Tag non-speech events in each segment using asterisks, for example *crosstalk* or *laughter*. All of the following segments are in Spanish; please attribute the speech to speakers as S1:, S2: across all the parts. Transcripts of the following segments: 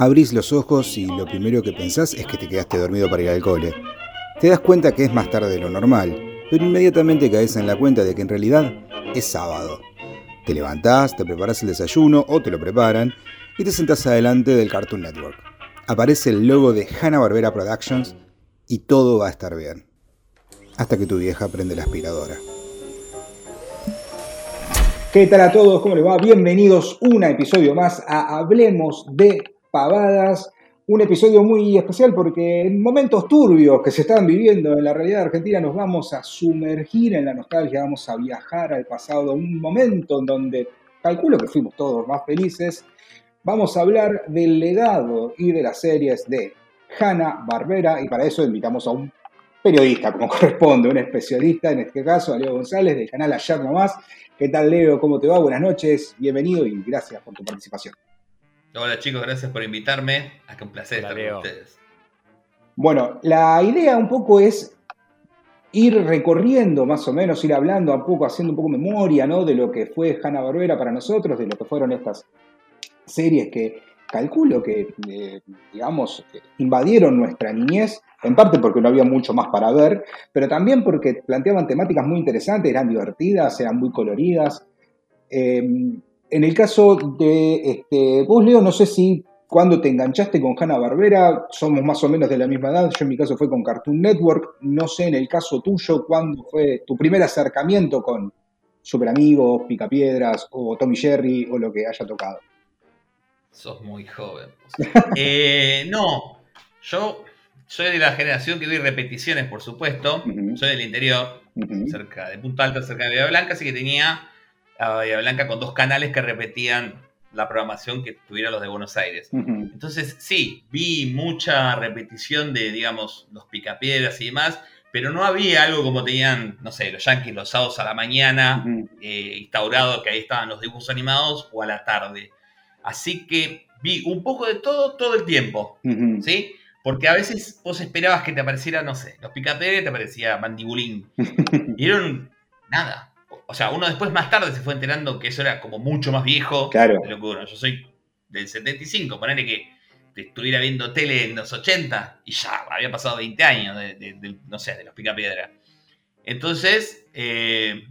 S1: Abrís los ojos y lo primero que pensás es que te quedaste dormido para ir al cole. Te das cuenta que es más tarde de lo normal, pero inmediatamente caes en la cuenta de que en realidad es sábado. Te levantás, te preparas el desayuno o te lo preparan y te sentás adelante del Cartoon Network. Aparece el logo de Hanna-Barbera Productions y todo va a estar bien. Hasta que tu vieja prende la aspiradora. ¿Qué tal a todos? ¿Cómo les va? Bienvenidos un episodio más a Hablemos de Pavadas. Un episodio muy especial porque en momentos turbios que se están viviendo en la realidad argentina nos vamos a sumergir en la nostalgia, vamos a viajar al pasado, un momento en donde calculo que fuimos todos más felices. Vamos a hablar del legado y de las series de Hanna Barbera y para eso invitamos a un periodista, como *laughs* corresponde, un especialista, en este caso, a Leo González del canal Ayer No Más. ¿Qué tal, Leo? ¿Cómo te va? Buenas noches, bienvenido y gracias por tu participación.
S2: Hola chicos, gracias por invitarme. Es que un placer estar con ustedes.
S1: Bueno, la idea un poco es ir recorriendo más o menos, ir hablando un poco, haciendo un poco memoria, ¿no? De lo que fue Hanna Barbera para nosotros, de lo que fueron estas series que calculo que, eh, digamos, invadieron nuestra niñez, en parte porque no había mucho más para ver, pero también porque planteaban temáticas muy interesantes, eran divertidas, eran muy coloridas. Eh, en el caso de este, vos, Leo, no sé si cuando te enganchaste con Hanna Barbera, somos más o menos de la misma edad, yo en mi caso fue con Cartoon Network, no sé en el caso tuyo cuándo fue tu primer acercamiento con Super Amigos, Picapiedras o Tommy Jerry o lo que haya tocado.
S2: Sos muy joven. *laughs* Eh, no, yo soy de la generación que doy repeticiones, por supuesto. Soy del interior, cerca de Punta Alta, cerca de Villa Blanca, así que tenía a Bahía Blanca con dos canales que repetían la programación que tuvieron los de Buenos Aires. Entonces, sí, vi mucha repetición de, digamos, los picapiedras y demás, pero no había algo como tenían, no sé, los Yankees los sábados a la mañana, eh, instaurado que ahí estaban los dibujos animados, o a la tarde. Así que vi un poco de todo todo el tiempo, ¿sí? Porque a veces vos esperabas que te apareciera, no sé, los picapiedras te aparecía Mandibulín. *laughs* y eran nada, o sea, uno después más tarde se fue enterando que eso era como mucho más viejo
S1: claro.
S2: de lo que uno. Yo soy del 75, ponele que estuviera viendo tele en los 80 y ya había pasado 20 años de, no sé, de los picapiedra. Entonces, eh,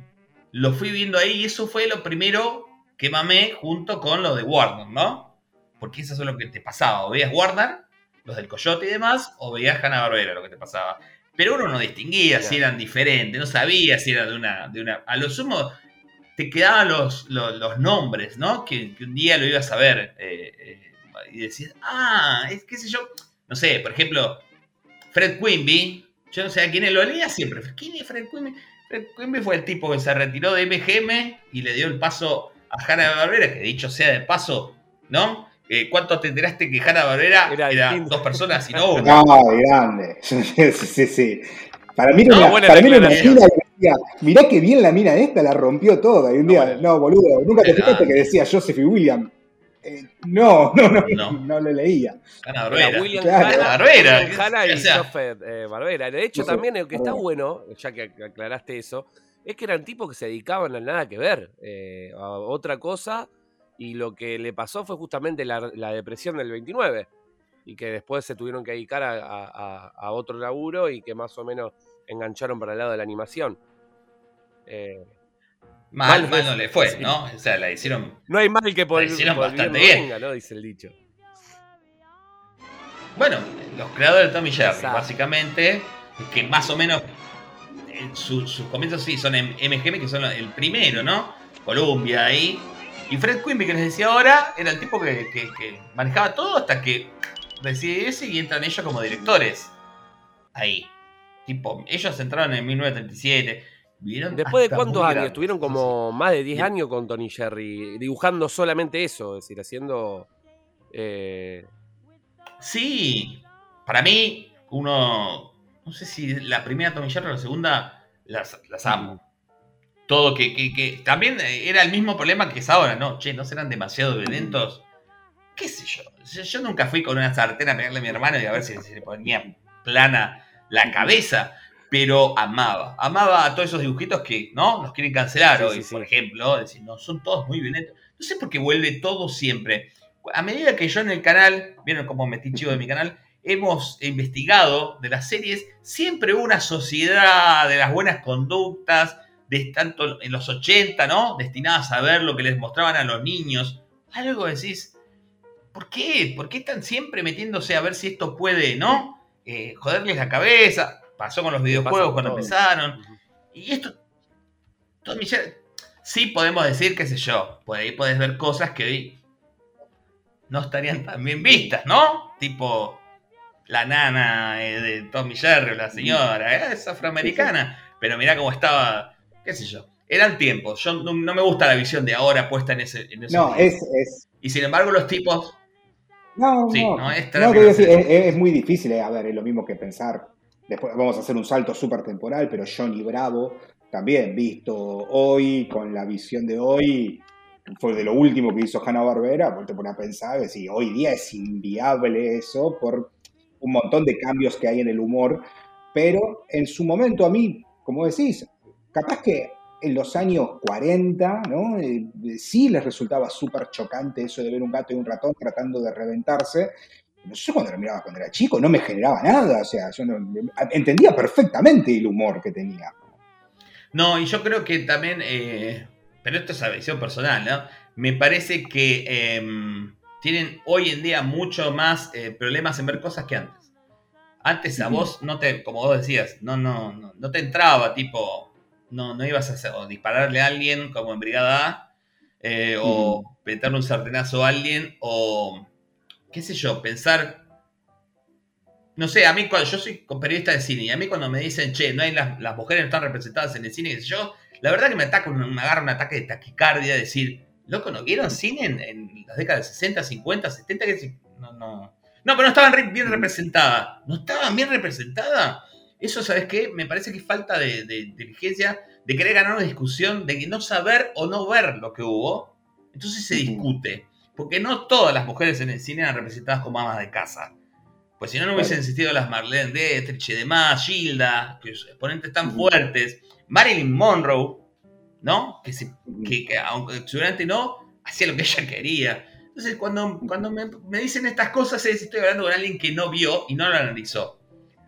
S2: lo fui viendo ahí y eso fue lo primero que mamé junto con lo de Warner, ¿no? Porque eso es lo que te pasaba. O veías Warner, los del Coyote y demás, o veías Hanna Barbera, lo que te pasaba pero uno no distinguía si eran diferentes, no sabía si era de una, de una. A lo sumo te quedaban los, los, nombres, ¿no? Que, un día lo ibas a ver eh, eh, y decías, ah, es qué sé yo, no sé, por ejemplo, Fred Quimby, yo no sé a quién es, lo leía siempre. ¿Quién es Fred Quimby? Fred Quimby fue el tipo que se retiró de MGM y le dio el paso a Hanna Barbera, que dicho sea de paso, ¿no? Eh, ¿Cuánto te enteraste que Hanna Barbera era, dos personas y no *laughs*
S1: una? No, grande. *laughs* sí, sí, sí. Para mí, no, una, para mí una mina decía, mirá qué bien la mina esta, la rompió toda. Y un día, no, boludo, nunca te fijaste que decía Joseph y William. Eh, no, *laughs* no, no, no, no, lo leía.
S2: Hanna Barbera.
S3: William claro. Barbera. Hanna y Joseph eh, Barbera. De hecho, también lo que está bueno, ya que aclaraste eso, es que eran tipos que se dedicaban a nada que ver, eh, a otra cosa y lo que le pasó fue justamente la, depresión del 29 y que después se tuvieron que dedicar a, otro laburo y que más o menos engancharon para el lado de la animación.
S2: Eh, mal, mal, no le fue, ¿no? O sea, la hicieron.
S3: No hay mal que por,
S2: la hicieron bastante bien.
S3: ¿no? Dice el dicho.
S2: Bueno, los creadores de Tommy Jerry, básicamente, que más o menos eh, sus comienzos sí son en MGM, que son el primero, ¿no? Columbia ahí. Y Fred Quimby, que les decía ahora, era el tipo que, manejaba todo hasta que decide ese y entran ellos como directores. Ahí. Tipo, ellos entraron en 1937.
S3: Después de cuántos años, estuvieron como más de 10 años con Tony Jerry, dibujando solamente eso, es decir, haciendo... Eh,
S2: sí, para mí, uno, no sé si la primera Tony Jerry o la segunda, las, las amo todo, que, que, también era el mismo problema que es ahora, ¿no? Che, ¿no serán demasiado violentos? ¿Qué sé yo? Yo nunca fui con una sartén a pegarle a mi hermano y a ver si se le ponía plana la cabeza, pero amaba, amaba a todos esos dibujitos que, ¿no? Nos quieren cancelar hoy, por ejemplo, decir, no, son todos muy violentos. No sé por qué vuelve todo siempre. a medida que yo en el canal, vieron cómo metí chivo de mi canal, hemos investigado de las series, siempre una sociedad de las buenas conductas, de tanto en los 80, ¿no? Destinadas a ver lo que les mostraban a los niños. Algo decís, ¿por qué? ¿Por qué están siempre metiéndose a ver si esto puede, ¿no? Eh, joderles la cabeza. Pasó con los videojuegos cuando empezaron. Y esto, todo sí podemos decir, qué sé yo, por ahí podés ver cosas que hoy no estarían tan bien vistas, ¿no? Tipo la nana eh, de Tommy Jerry, la señora, eh, es afroamericana, pero mirá cómo estaba, qué sé yo. Eran tiempos, yo no, me gusta la visión de ahora puesta en ese...
S1: no, es, es,
S2: Y sin embargo los tipos...
S1: No, no, Es, muy difícil, eh, a ver, es lo mismo que pensar, después vamos a hacer un salto súper temporal, pero Johnny Bravo, también visto hoy, con la visión de hoy, fue de lo último que hizo Hanna Barbera, porque te pones a pensar si hoy día es inviable eso por un montón de cambios que hay en el humor, pero en su momento a mí, como decís, capaz que en los años 40, ¿no? Eh, sí les resultaba súper chocante eso de ver un gato y un ratón tratando de reventarse. No sé cuando lo miraba cuando era chico, no me generaba nada, o sea, yo entendía perfectamente el humor que tenía.
S2: No, y yo creo que también eh, pero esto es a visión personal, ¿no? Me parece que em, tienen hoy en día mucho más eh, problemas en ver cosas que antes. Antes a vos no te, como vos decías, no, no, no, te entraba, tipo, no, no ibas a hacer, o dispararle a alguien como en Brigada A, eh, o meterle un sartenazo a alguien, o qué sé yo, pensar. No sé, a mí cuando yo soy periodista de cine, y a mí cuando me dicen, che, no hay las, las mujeres no están representadas en el cine, qué sé yo, la verdad que me, ataca, me agarra un ataque de taquicardia, decir, loco, ¿no vieron cine en, las décadas de 60, 50, 70? No, no. No, pero no estaban bien representadas. ¿No estaban bien representadas? Eso, ¿sabes qué? Me parece que es falta de, inteligencia, de querer ganar una discusión, de no saber o no ver lo que hubo. Entonces se discute. Porque no todas las mujeres en el cine eran representadas como amas de casa. Pues si no, no hubiesen existido las Marlene Dietrich y demás, Gilda, que exponentes tan fuertes. Marilyn Monroe, ¿no? Que, que, aunque seguramente no, hacía lo que ella quería. Entonces, cuando, cuando me, dicen estas cosas, es estoy hablando con alguien que no vio y no lo analizó.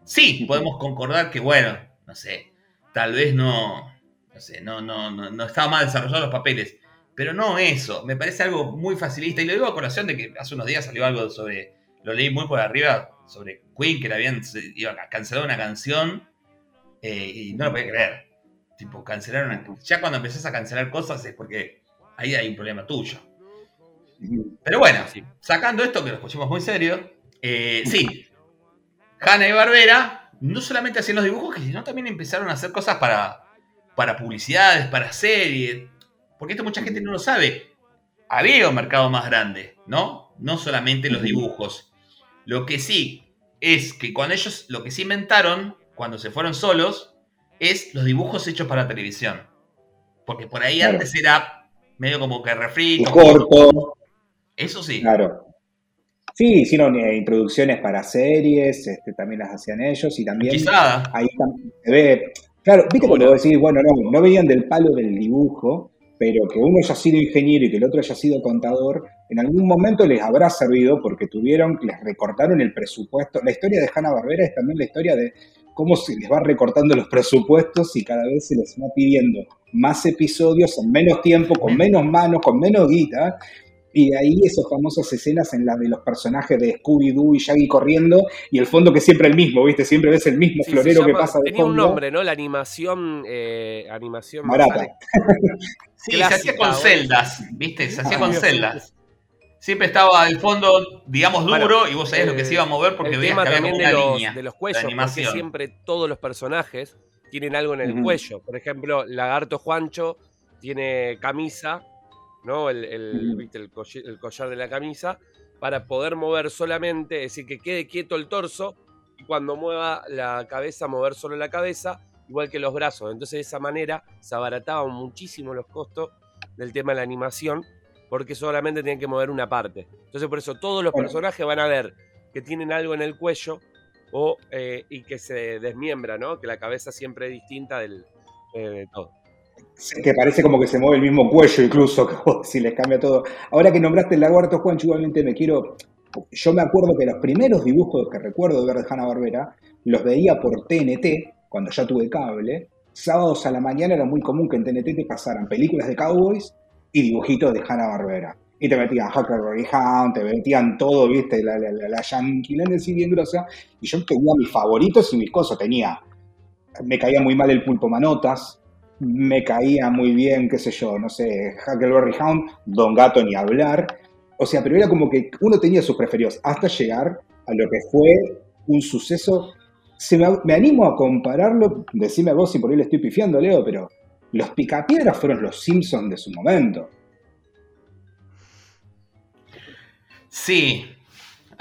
S2: Sí, *laughs* podemos concordar que, bueno, no sé, tal vez no, no sé, no, no, no, no estaba mal desarrollados los papeles. Pero no eso, me parece algo muy facilista. Y lo digo a colación de que hace unos días salió algo sobre, lo leí muy por arriba, sobre Queen, que le habían iba a cancelar una canción eh, y no lo podía creer. Tipo, cancelaron. Ya cuando empezás a cancelar cosas es porque ahí hay un problema tuyo. Pero bueno, sacando esto, que lo pusimos muy serio, eh, sí, Hanna y Barbera no solamente hacían los dibujos, sino también empezaron a hacer cosas para, para publicidades, para series. Porque esto mucha gente no lo sabe. Había un mercado más grande, ¿no? No solamente los dibujos. Lo que sí es que cuando ellos, lo que sí inventaron, cuando se fueron solos, es los dibujos hechos para televisión. Porque por ahí antes era medio como que refrito.
S1: Corto.
S2: Eso sí.
S1: Claro. Sí, hicieron eh, introducciones para series, este, también las hacían ellos y también ahí se ve, claro, viste cuando decís, bueno, no, no venían del palo del dibujo, pero que uno haya sido ingeniero y que el otro haya sido contador, en algún momento les habrá servido porque tuvieron, les recortaron el presupuesto. La historia de Hanna Barbera es también la historia de cómo se les va recortando los presupuestos y cada vez se les va pidiendo más episodios en menos tiempo, con menos manos, con menos guita. Y de ahí esas famosas escenas en las de los personajes de Scooby-Doo y Shaggy corriendo y el fondo que siempre el mismo, ¿viste? Siempre ves el mismo florero que pasa
S3: de Tenía un nombre, ¿no? La animación... Eh, animación
S1: Barata. *laughs*
S2: sí, se hacía con celdas, ¿viste? Se hacía ah, con celdas siempre estaba el fondo, digamos, duro y vos sabías lo que se iba a mover porque
S3: veías que había de los, de los cuellos, porque siempre todos los personajes tienen algo en el cuello. Por ejemplo, Lagarto Juancho tiene camisa, ¿no? El, el, el, collar de la camisa, para poder mover solamente, es decir, que quede quieto el torso y cuando mueva la cabeza, mover solo la cabeza, igual que los brazos. Entonces, de esa manera se abarataban muchísimo los costos del tema de la animación porque solamente tienen que mover una parte. Entonces por eso todos los personajes van a ver que tienen algo en el cuello o, eh, y que se desmiembra, ¿no? Que la cabeza siempre es distinta del, eh, de todo.
S1: Que parece como que se mueve el mismo cuello incluso, *laughs* si les cambia todo. Ahora que nombraste el lagarto, Juan, igualmente me quiero... Yo me acuerdo que los primeros dibujos que recuerdo de ver de Hanna-Barbera los veía por TNT, cuando ya tuve cable. Sábados a la mañana era muy común que en TNT te pasaran películas de cowboys y dibujitos de Hanna-Barbera. Y te metían Huckleberry Hound, te metían todo, viste, la, la, la, la así bien grosa. Y yo tenía mis favoritos y mis cosas. Tenía, me caía muy mal el pulpo manotas, me caía muy bien, qué sé yo, no sé, Huckleberry Hound, Don Gato ni hablar. O sea, pero era como que uno tenía sus preferidos hasta llegar a lo que fue un suceso. Se me, animo a compararlo, decime vos si por ahí le estoy pifiando, Leo, pero los picapiedras fueron los Simpsons de su momento.
S2: Sí.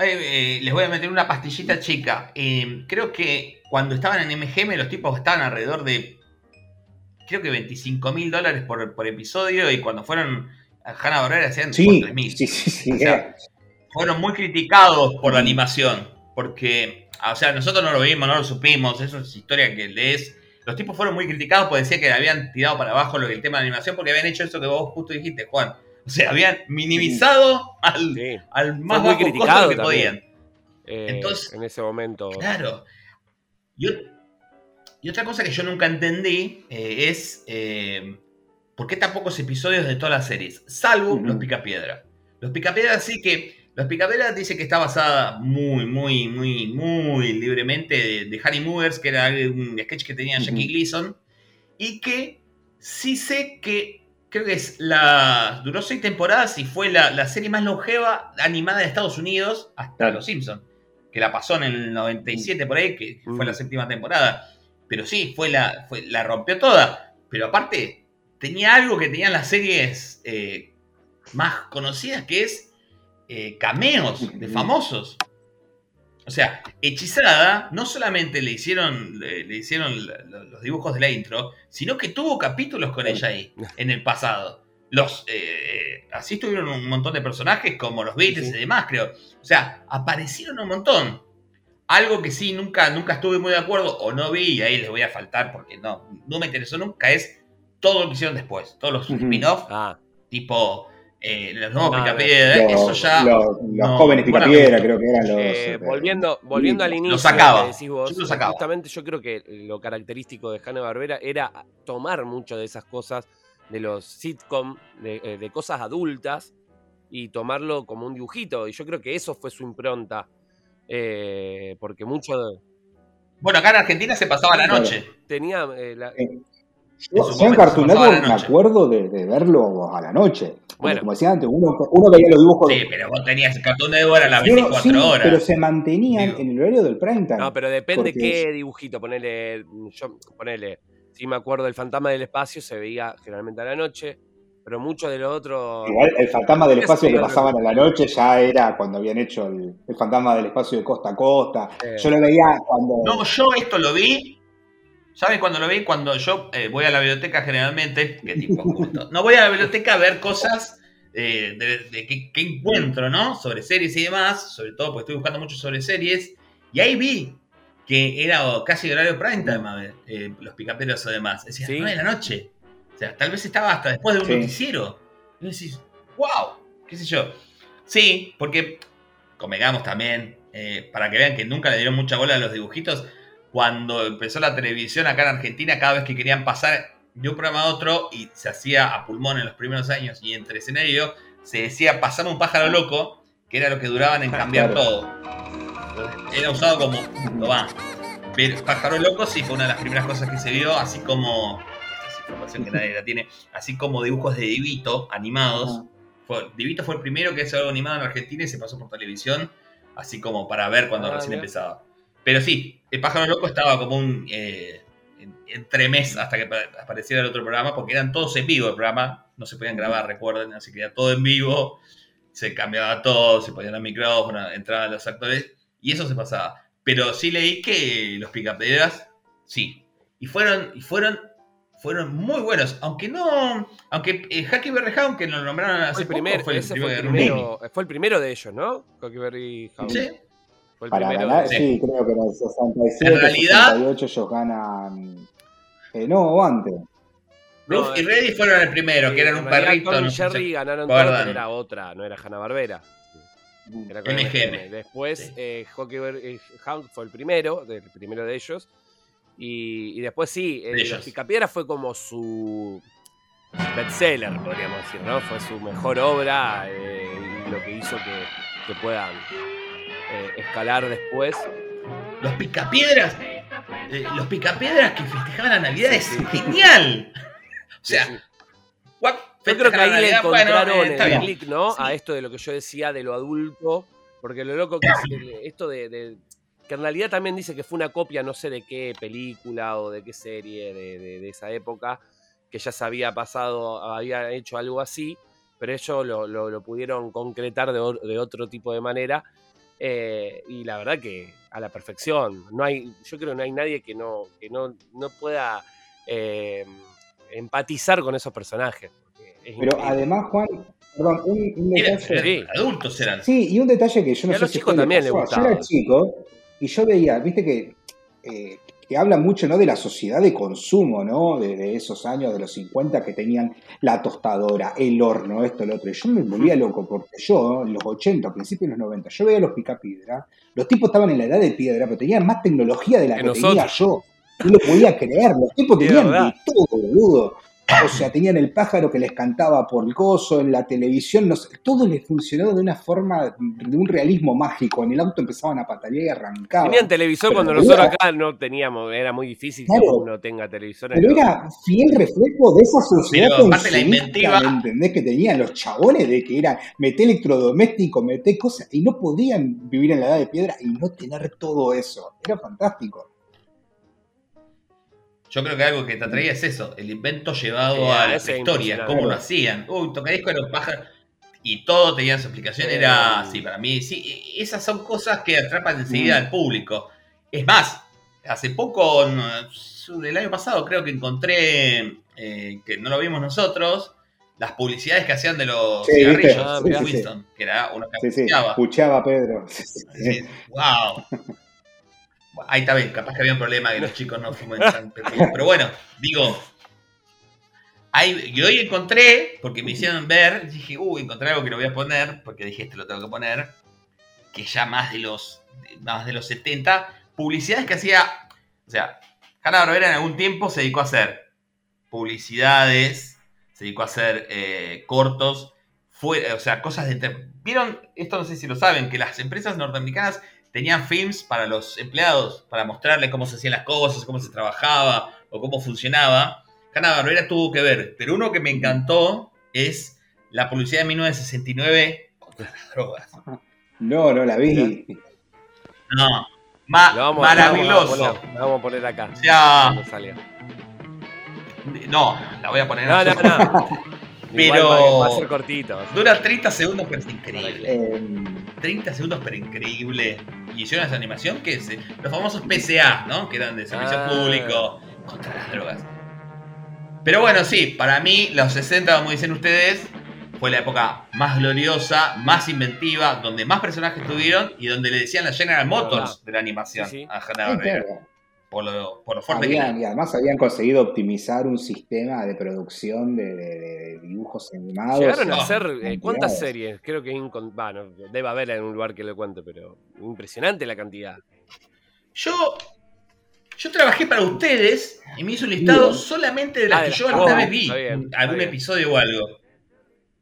S2: Eh, les voy a meter una pastillita chica. Eh, creo que cuando estaban en MGM los tipos estaban alrededor de, creo que 25 mil dólares por, episodio y cuando fueron a Hanna Barbera hacían
S1: sí, 3 mil. Sí, sí, sí.
S2: fueron muy criticados por la animación porque, o sea, nosotros no lo vimos, no lo supimos, eso es historia que lees. Los tipos fueron muy criticados porque decían que habían tirado para abajo lo el tema de animación porque habían hecho eso que vos justo dijiste, Juan o sea, habían minimizado al, al, más bajo costo que podían.
S3: Eh, Entonces, en ese momento.
S2: Claro. Y, otra cosa que yo nunca entendí eh, es eh, por qué tan pocos episodios de todas las series, salvo Los Picapiedra. Los Picapiedra sí que. Los Picapiedra dice que está basada muy, muy, muy, muy libremente de, Harry Movers, que era un sketch que tenía Jackie Gleason, y que sí sé que creo que es la. Duró seis temporadas y fue la, serie más longeva animada de Estados Unidos hasta Los Simpsons. Que la pasó en el 97 por ahí, que fue la séptima temporada. Pero sí, fue la, fue, la rompió toda. Pero aparte, tenía algo que tenían las series eh, más conocidas, que es eh, cameos de famosos. O sea, Hechizada no solamente le hicieron, le, hicieron los dibujos de la intro, sino que tuvo capítulos con ella ahí, en el pasado. Los, eh, así estuvieron un montón de personajes como los Beatles y demás, creo. O sea, aparecieron un montón. Algo que sí nunca, nunca estuve muy de acuerdo o no vi, y ahí les voy a faltar porque no, no me interesó nunca, es todo lo que hicieron después. Todos los spin-off, ah. tipo eh, los nuevos Picapiedra, eso ya.
S1: Los, jóvenes Picapiedra, creo que eran los.
S3: Eh, este, volviendo, volviendo al inicio,
S2: lo sacaba.
S3: justamente yo creo que lo característico de Hanna Barbera era tomar mucho de esas cosas, de los sitcom, de, eh, de, cosas adultas, y tomarlo como un dibujito. Y yo creo que eso fue su impronta. Eh, porque mucho. De...
S2: Bueno, acá en Argentina se pasaba la noche.
S3: Tenía. La,
S1: yo, en Cartoon Network me acuerdo de, verlo a la noche. Bueno. Como decía antes, uno, uno, veía los dibujos.
S2: Sí, pero vos tenías Cartoon Network a las 24 sí, horas.
S1: Pero se mantenían en el horario del prime time.
S3: No, pero depende qué dibujito. Ponele, yo, ponele, si me acuerdo, el fantasma del espacio se veía generalmente a la noche pero mucho de lo otro.
S1: Igual el fantasma del espacio que pasaban a la noche ya era cuando habían hecho el, fantasma del espacio de costa a costa. Yo lo veía cuando.
S2: No, yo esto lo vi ¿Sabes cuando lo vi? Cuando yo eh, voy a la biblioteca generalmente, ¿qué tipo No voy a la biblioteca a ver cosas eh, de, qué, encuentro, ¿no? Sobre series y demás, sobre todo porque estoy buscando mucho sobre series. Y ahí vi que era casi horario prime time, eh, los picaperos además. Decía, ¿Sí? 9 de la noche. O sea, tal vez estaba hasta después de un noticiero. Y decís, wow, qué sé yo. Sí, porque, convengamos también, para que vean que nunca le dieron mucha bola a los dibujitos, cuando empezó la televisión acá en Argentina, cada vez que querían pasar de un programa a otro y se hacía a pulmón en los primeros años y entre escenario, se decía pasame un pájaro loco, que era lo que duraban en cambiar todo. Era usado como va. Pero pájaro loco sí fue una de las primeras cosas que se vio, así como información que nadie la tiene, así como dibujos de Divito animados. Fue, Divito fue el primero que se había animado en Argentina y se pasó por televisión, así como para ver cuando ah, recién empezaba. Pero sí, el pájaro loco estaba como un eh, entremés hasta que apareciera el otro programa, porque eran todos en vivo el programa, no se podían grabar, recuerden, así que era todo en vivo, se cambiaba todo, se ponían los micrófonos, entraban los actores, y eso se pasaba. Pero sí leí que los picapiedras, sí. Y fueron, y fueron, fueron muy buenos. Aunque no. Aunque eh, Hacky Berry Hound, que lo nombraron hace
S3: fue el poco, fue, el, primero, fue el primero de ellos, ¿no? Hacky Berry Hound. Sí.
S1: Para ganar, sí. creo que en el 67, en realidad, 68 ellos ganan. Eh, no, antes.
S2: Ruf y Reddy fueron el primero, que eran un perrito.
S3: Tom y Jerry ganaron todo, pero era otra, no era Hanna Barbera. Era MGM. Después, eh, eh, Hank fue el primero, el primero de ellos. Y, después sí, eh, Los Picapiedras fue como su bestseller, podríamos decir, ¿no? Fue su mejor obra eh, y lo que hizo que, puedan escalar después.
S2: Los Picapiedras, los Picapiedras que festejaban la Navidad es genial. O sea,
S3: yo creo que ahí le encontraron el clic, ¿no? A esto de lo que yo decía de lo adulto, porque lo loco que es esto de, que en realidad también dice que fue una copia, no sé de qué película o de qué serie de, esa época, que ya se había pasado, había hecho algo así, pero ellos lo, pudieron concretar de, otro tipo de manera. Eh, y la verdad que a la perfección. No hay, yo creo que no hay nadie que no, que no, no pueda eh, empatizar con esos personajes.
S1: Pero además, Juan, perdón, un,
S2: detalle. Sí, adultos eran.
S1: Sí, y un detalle que yo no sé
S3: los chicos también le Yo
S1: era chico y yo veía, viste que, eh, que habla mucho ¿no? de la sociedad de consumo, ¿no? De, esos años, de los 50 que tenían la tostadora, el horno, esto, lo otro. Y yo me volvía loco porque yo, en los 80, principios de los 90, yo veía los picapiedra, los tipos estaban en la edad de piedra, pero tenían más tecnología de la que, tenía yo. No lo podía creer, los tipos *laughs* tenían de todo, boludo. O sea, tenían el pájaro que les cantaba por el gozo, en la televisión, todo les funcionó de una forma, de un realismo mágico. En el auto empezaban a patalear y arrancaban.
S3: Tenían televisor cuando nosotros acá no teníamos, era muy difícil que uno tenga televisor.
S1: Pero era fiel reflejo de esa sociedad pero, la ¿entendés? Que tenían los chabones de que era meter electrodoméstico, meter cosas, y no podían vivir en la edad de piedra y no tener todo eso. Era fantástico.
S2: Yo creo que algo que te atraía es eso, el invento llevado a la historia, cómo lo hacían. Uy, tocadisco era un pájaro. Y todo tenía su explicación. Era, sí, para mí, sí, esas son cosas que atrapan enseguida mm. al público. Es más, hace poco, el año pasado, creo que encontré, eh, que no lo vimos nosotros, las publicidades que hacían de los cigarrillos ah, Winston, que era uno que
S1: sí, escuchaba Pedro.
S2: wow. *laughs* Ahí está bien, capaz que había un problema que los chicos no fumen tan *laughs* Pero bueno, digo, ahí, yo hoy encontré, porque me hicieron ver, dije, uy, encontré algo que lo voy a poner, porque dije, este lo tengo que poner, que ya más de los, más de los 70, publicidades que hacía, o sea, Hanna Barbera en algún tiempo se dedicó a hacer publicidades, se dedicó a hacer eh, cortos, fue, o sea, cosas de... ¿Vieron? Esto no sé si lo saben, que las empresas norteamericanas tenían films para los empleados, para mostrarles cómo se hacían las cosas, cómo se trabajaba o cómo funcionaba. Hanna Barbera tuvo que ver, pero uno que me encantó es la publicidad de 1969 contra las drogas.
S1: No, no la vi.
S2: No, maravilloso.
S3: La vamos, a poner acá.
S2: Ya. No, la voy a poner
S3: no, no, no.
S2: Pero.
S3: Va a ser cortito.
S2: Dura 30 segundos, pero es increíble. 30 segundos, pero increíble. Y hicieron esa animación que es los famosos PCA, ¿no? Que eran de servicio ah. público contra las drogas. Pero bueno, sí, para mí, los 60, como dicen ustedes, fue la época más gloriosa, más inventiva, donde más personajes tuvieron y donde le decían la General Motors de la animación a Hanna Barbera por lo, por fuerte
S1: Y además habían conseguido optimizar un sistema de producción de, dibujos animados.
S3: Llegaron a hacer, eh, ¿cuántas series? Creo que bueno, debe haber en un lugar que le cuente, pero impresionante la cantidad.
S2: Yo, yo trabajé para ustedes y me hizo un listado solamente de las ah, que yo alguna vez vi, algún episodio o algo.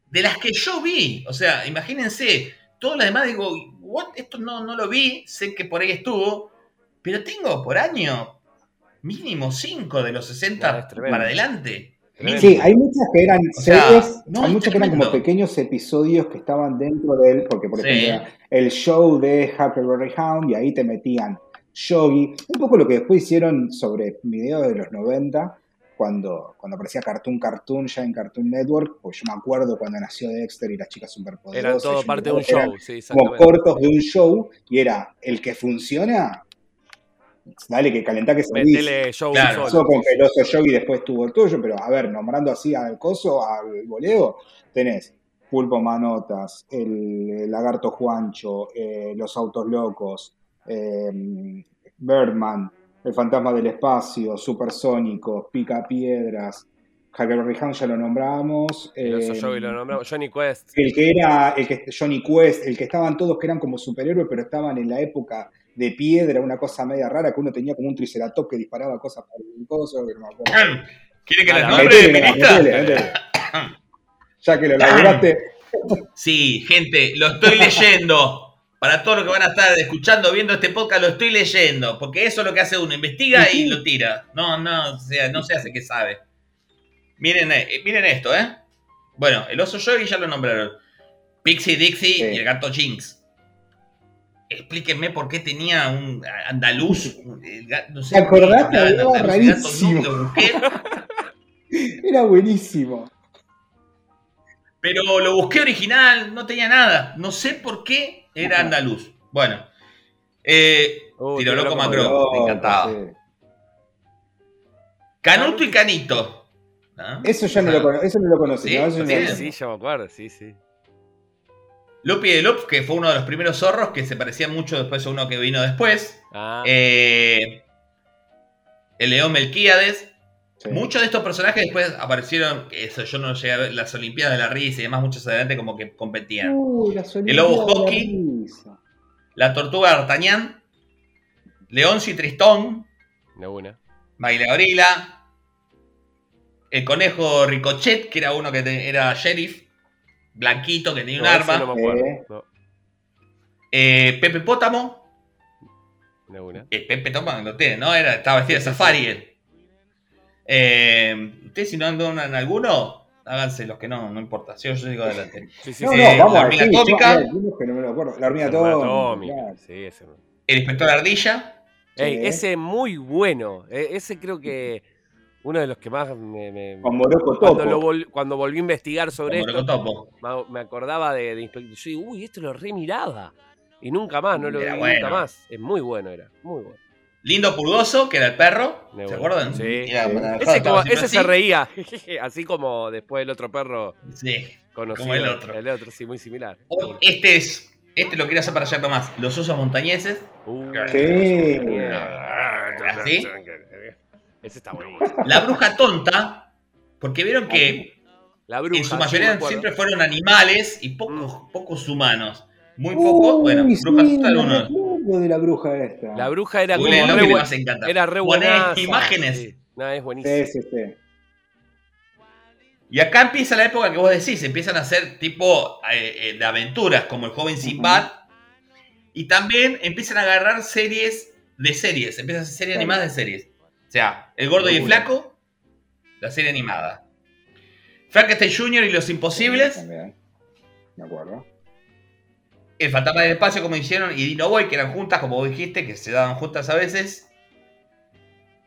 S2: De las que yo vi, o sea, imagínense, todas las demás digo, What? esto no, no lo vi, sé que por ahí estuvo, pero tengo por año mínimo 5 de los 60 para adelante.
S1: Sí, hay muchas que eran series, hay muchas que eran como pequeños episodios que estaban dentro de él, porque por ejemplo el show de Huckleberry Hound y ahí te metían Shogi, un poco lo que después hicieron sobre videos de los 90, cuando, cuando aparecía Cartoon Cartoon ya en Cartoon Network, pues yo me acuerdo cuando nació Dexter y las chicas superpoderosas.
S3: Eran todo parte de un show, sí,
S1: Como cortos de un show, y era el que funciona, dale que calentá que se
S3: Metele show
S1: claro. con Peloso Show y después tuvo el tuyo, pero a ver, nombrando así al coso, al voleo, tenés Pulpo Manotas, el, Lagarto Juancho, eh, Los Autos Locos, eh, Birdman, El Fantasma del Espacio, Supersónicos, Pica Piedras, Huckleberry Hound ya lo nombramos.
S3: El Joey lo nombramos. Johnny Quest.
S1: El que era, el que, Johnny Quest, el que estaban todos que eran como superhéroes, pero estaban en la época de piedra, una cosa media rara, que uno tenía como un triceratops que disparaba cosas para el coso.
S2: ¿Quiere que les nombre? *coughs*
S1: Ya que lo laburaste.
S2: Sí, gente, lo estoy leyendo. Para todos los que van a estar escuchando, viendo este podcast, lo estoy leyendo. Porque eso es lo que hace uno, investiga y lo tira. No, no, o sea, no se hace que sabe. Miren, eh, miren esto, ¿eh? Bueno, el oso Yogi ya lo nombraron. Pixie Dixie y el gato Jinx. Explíquenme por qué tenía un andaluz.
S1: No sé, ¿Te acordás? Era rarísimo. *laughs* Era buenísimo.
S2: Pero lo busqué original, no tenía nada. No sé por qué era andaluz. Bueno. Eh, Tiro Loco Macro, me encantaba. Canuto y Canito.
S1: Eso ya no lo, eso no lo conocí.
S3: Sí, sí, ya me acuerdo, sí, sí.
S2: Lupi de Loop, que fue uno de los primeros zorros que se parecía mucho después a uno que vino después. Ah. Eh, el León Melquíades. Muchos de estos personajes después aparecieron, eso yo no llegué a ver, las Olimpiadas de la Risa y demás, muchos adelante como que competían. el Lobo Hockey, la, Tortuga D'Artagnan, Leoncio y Tristón,
S3: una.
S2: Baila Gorila, el Conejo Ricochet, que era uno que era sheriff, blanquito, que tenía un arma. No me acuerdo. Eh, Pepe Pótamo. Eh, Pepe Pótamo lo tiene, ¿no? Era, estaba vestido de safari él. Eh, Ustedes si no andan en alguno, háganse los que no, no importa. Si yo, yo digo adelante. *laughs*
S1: Sí, sí, no, sí. No, vamos la hormiga atómica. La hormiga atómica.
S2: Sí, ese. El inspector Ardilla.
S3: Ey, ese muy bueno. E, ese creo que uno de los que más me. me
S1: cuando,
S3: cuando volví a investigar sobre esto, Topo. me acordaba de, de inspector. Yo digo, uy, esto lo remiraba. Y nunca más, no lo vi nunca más. Es muy bueno, era. Muy bueno.
S2: Lindo Pulgoso, que era el perro. ¿Se acuerdan?
S3: Sí. ese, se reía, así como después el otro perro.
S2: Sí. Como el otro.
S3: El otro, sí, muy similar.
S2: Este es. Este lo quiero hacer para allá más. Los osos montañeses.
S1: Uh, sí.
S2: ¿Así?
S3: Ese está bueno.
S2: La bruja tonta, porque vieron que la bruja, en su mayoría siempre fueron animales y pocos, mm. pocos humanos. Muy pocos, bueno, bruja tonta
S1: de la bruja esta?
S3: La bruja era como. era re
S2: buena. imágenes.
S3: No, es buenísimo. Sí, sí, sí.
S2: Y acá empieza la época que vos decís, empiezan a hacer tipo eh, eh, de aventuras, como el joven Sinbad. Y también empiezan a agarrar series de series, empiezan a hacer series animadas de series. O sea, El Gordo y el Flaco, la serie animada. Frankenstein Jr. y Los Imposibles. También.
S1: Me acuerdo.
S2: El Fantasma del Espacio, como hicieron, y Dino Boy, que eran juntas, como vos dijiste, que se daban juntas a veces.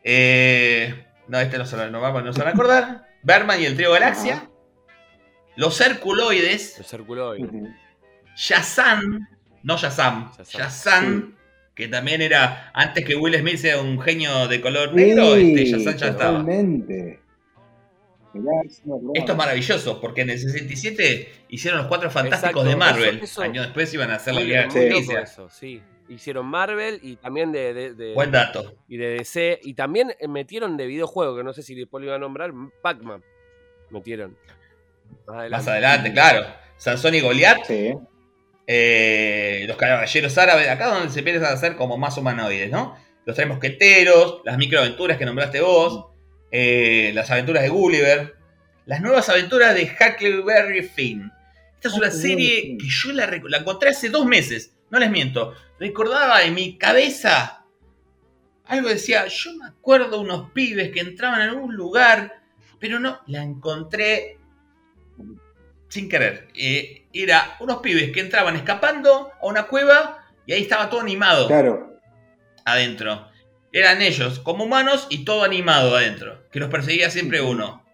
S2: Eh, no, este no se, lo, no, no se van a acordar. *laughs* Berman y el Trío Galaxia. Los Circuloides.
S3: Los Circuloides.
S2: Shazam. No Shazam. Shazam. Que también era, antes que Will Smith sea un genio de color negro, este Shazam ya estaba. Esto es maravilloso, porque en el 67 hicieron los cuatro fantásticos de Marvel. Años después iban a hacer la Liga
S3: de sí. Hicieron Marvel y también de,
S2: Buen dato.
S3: Y de DC. Y también metieron de videojuego, que no sé si después lo iba a nombrar, Pac-Man. Metieron.
S2: Más adelante. claro. Sansón y Goliath. Sí. Eh, los caballeros árabes, acá donde se empiezan a hacer como más humanoides, ¿no? Los tres mosqueteros, las microaventuras que nombraste vos. Eh, las aventuras de Gulliver, las nuevas aventuras de Huckleberry Finn. Esta es una serie que yo la, encontré hace dos meses, no les miento. Recordaba en mi cabeza algo decía, yo me acuerdo unos pibes que entraban en un lugar, pero no, la encontré sin querer. Eh, era unos pibes que entraban escapando a una cueva y ahí estaba todo animado.
S1: Claro.
S2: Adentro. Eran ellos, como humanos y todo animado adentro, que los perseguía siempre uno.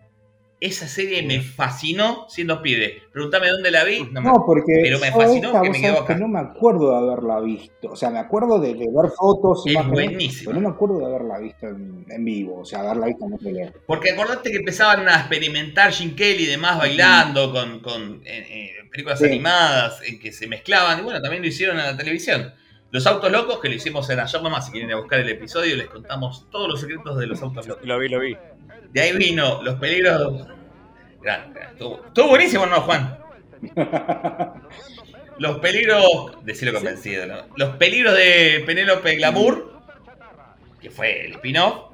S2: Esa serie me fascinó siendo pibe. Pregúntame dónde la vi.
S1: No, porque
S2: pero me fascinó que me quedó acá.
S1: no me acuerdo de haberla visto. O sea, me acuerdo de, ver fotos y
S2: es buenísimo.
S1: Pero no me acuerdo de haberla visto en, vivo. O sea, haberla visto en otro lugar.
S2: Porque acordate que empezaban a experimentar Jim Kelly y demás bailando con, con películas animadas en que se mezclaban. Y bueno, también lo hicieron en la televisión. Los autos locos, que lo hicimos en Ayer Nomás, si quieren ir a buscar el episodio, les contamos todos los secretos de los autos locos.
S3: Lo vi, lo vi.
S2: De ahí vino los peligros. Estuvo buenísimo, ¿no, Juan? *laughs* Los peligros. Decirlo convencido, ¿no? Los peligros de Penélope Glamour, que fue el spin-off.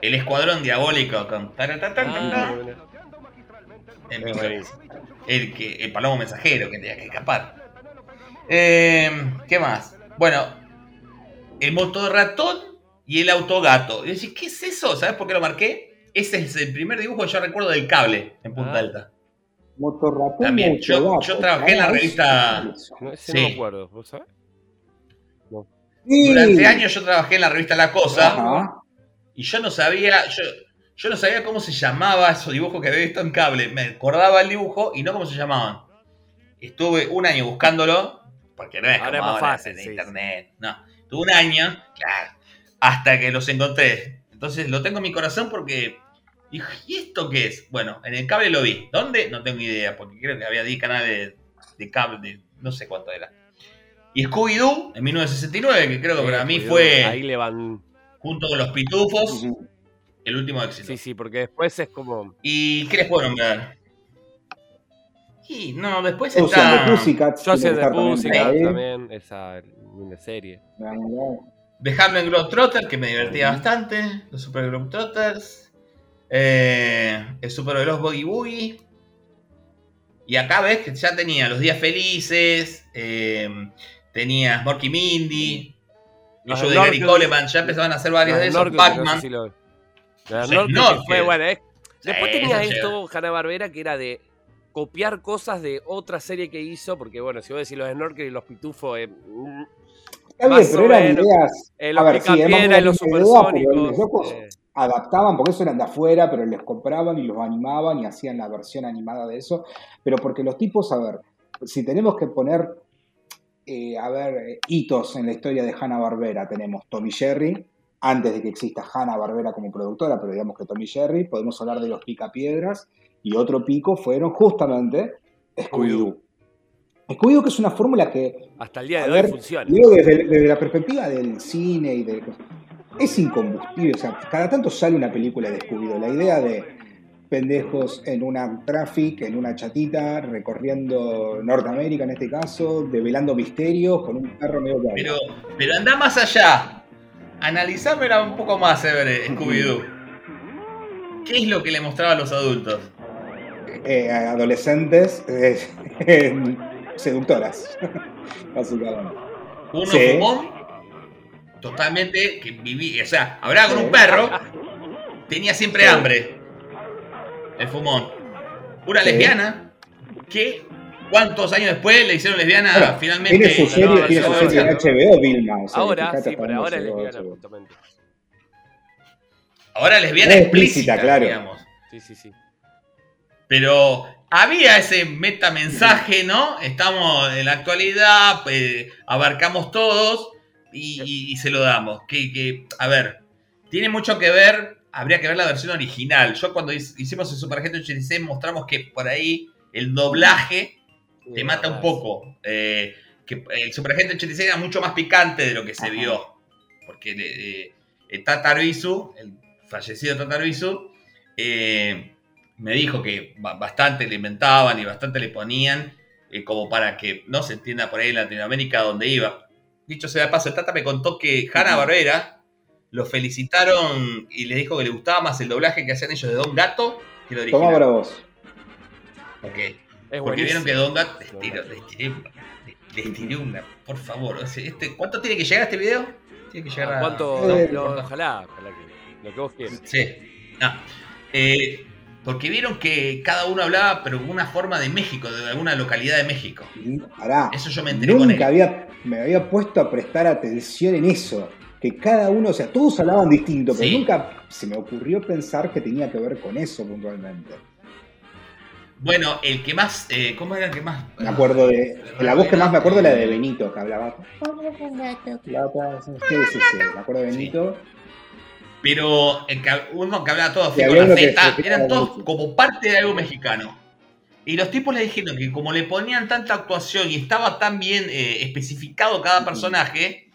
S2: El escuadrón diabólico con. Ah, el, que, el palomo mensajero que tenía que escapar. Eh, ¿Qué más? Bueno, el motor ratón y el autogato. Y decís, ¿qué es eso? ¿Sabes por qué lo marqué? Ese es el primer dibujo que yo recuerdo del cable en Punta ah. Alta.
S1: Motorratón.
S2: También, yo, yo, trabajé en la revista.
S3: No, ese sí. no me acuerdo, ¿vos sabés?
S2: Durante años yo trabajé en la revista La Cosa. Y yo no sabía. Yo, yo no sabía cómo se llamaba esos dibujos que había visto en cable. Me acordaba el dibujo y no cómo se llamaban. Estuve un año buscándolo, porque no es ahora como es más fácil, en internet. No, tuve un año, claro, hasta que los encontré. Entonces lo tengo en mi corazón porque dije, ¿y esto qué es? Bueno, en el cable lo vi. ¿Dónde? No tengo idea, porque creo que había 10 canales de, cable, de, no sé cuánto era. Y Scooby-Doo, en 1969, que creo que para mí fue...
S3: Ahí le van...
S2: Junto con los pitufos el último éxito.
S3: Sí, sí, porque después es como.
S2: ¿Y qué les puedo nombrar? Y no, después está.
S1: De Pussycat,
S3: Joseph de Pussycat también, esa linda serie.
S2: The Harlem Globetrotters, que me divertía bastante. Los Super Globetrotters. Eh, el Super Veloz Boogie Boogie. Y acá ves que ya tenía Los Días Felices. Eh, tenías Morky Mindy. Los de Gary Coleman. Ya empezaban a hacer varios de esos. Pac-Man.
S3: fue bueno. ¿eh? Después tenía esto, Hanna Barbera, que era de copiar cosas de otra serie que hizo, porque bueno, si voy a decir los Snorkel y los Pitufos, eh,
S1: Está bien, pero eran ideas.
S3: Eh, los a ver, sí, los supersónicos.
S1: Los locos eh. adaptaban, porque eso eran de afuera, pero les compraban y los animaban y hacían la versión animada de eso. Pero porque los tipos, a ver, si tenemos que poner, eh, a ver, hitos en la historia de Hanna Barbera, tenemos Tommy Jerry, antes de que exista Hanna Barbera como productora, pero digamos que Tommy Jerry, podemos hablar de los Picapiedras, y otro pico fueron justamente Scooby-Doo. Scooby-Doo que es una fórmula que...
S3: Hasta el día de hoy funciona.
S1: Digo, desde, la perspectiva del cine y de... Es incombustible, o sea, cada tanto sale una película de Scooby-Doo. La idea de pendejos en una traffic, en una chatita, recorriendo Norteamérica en este caso, develando misterios con un carro medio
S2: Pero, pero anda más allá analizármela un poco más, Ever, Scooby-Doo. ¿Qué es lo que le mostraba a los adultos?
S1: Eh, adolescentes eh, *laughs* seductoras, *laughs* básicamente.
S2: Uno fumón, totalmente, que vivía, o sea, hablaba con un perro, tenía siempre hambre, el fumón. Una lesbiana, que ¿Cuántos años después le hicieron lesbiana finalmente?
S1: Tiene su serie, tiene su serie en HBO, Vilma.
S3: ahora, sí, pero ahora es lesbiana, justamente.
S2: Ahora lesbiana explícita, claro. Digamos.
S3: Sí, sí, sí.
S2: Pero había ese metamensaje, ¿no? Estamos en la actualidad, pues, abarcamos todos y, se lo damos. Que, que, a ver, tiene mucho que ver, habría que ver la versión original. Yo cuando hicimos el Superagente 86 mostramos que por ahí el doblaje te mata un poco. Eh, que el Superagente 86 era mucho más picante de lo que se vio. Porque eh, el fallecido Tataru eh, me dijo que bastante le inventaban y bastante le ponían eh, como para que no se entienda por ahí en Latinoamérica donde iba. Dicho sea de paso, el Tata me contó que Hanna Barbera lo felicitaron y le dijo que le gustaba más el doblaje que hacían ellos de Don Gato que lo original.
S1: Toma para vos.
S2: Ok. Porque vieron que Donga les tiró, les tiré, una, por favor. Este, ¿Cuánto tiene que llegar este video? Tiene que llegar
S3: a. ¿Cuánto? ojalá, ojalá que, lo que vos quieras.
S2: Sí. No. Eh, porque vieron que cada uno hablaba, pero con una forma de México, de alguna localidad de México. eso yo me enteré
S1: nunca con Había, me había puesto a prestar atención en eso. Que cada uno, o sea, todos hablaban distinto, pero nunca se me ocurrió pensar que tenía que ver con eso puntualmente.
S2: Bueno, el que más. Eh, ¿Cómo era el que más?
S1: Me acuerdo de. La voz que más me acuerdo es la de Benito, que hablaba. La otra. Sí, sí, sí. Me acuerdo de Benito.
S2: Pero el que, uno que hablaba todo así con la Z, eran todos como parte de algo mexicano. Y los tipos le dijeron que como le ponían tanta actuación y estaba tan bien eh, especificado cada personaje,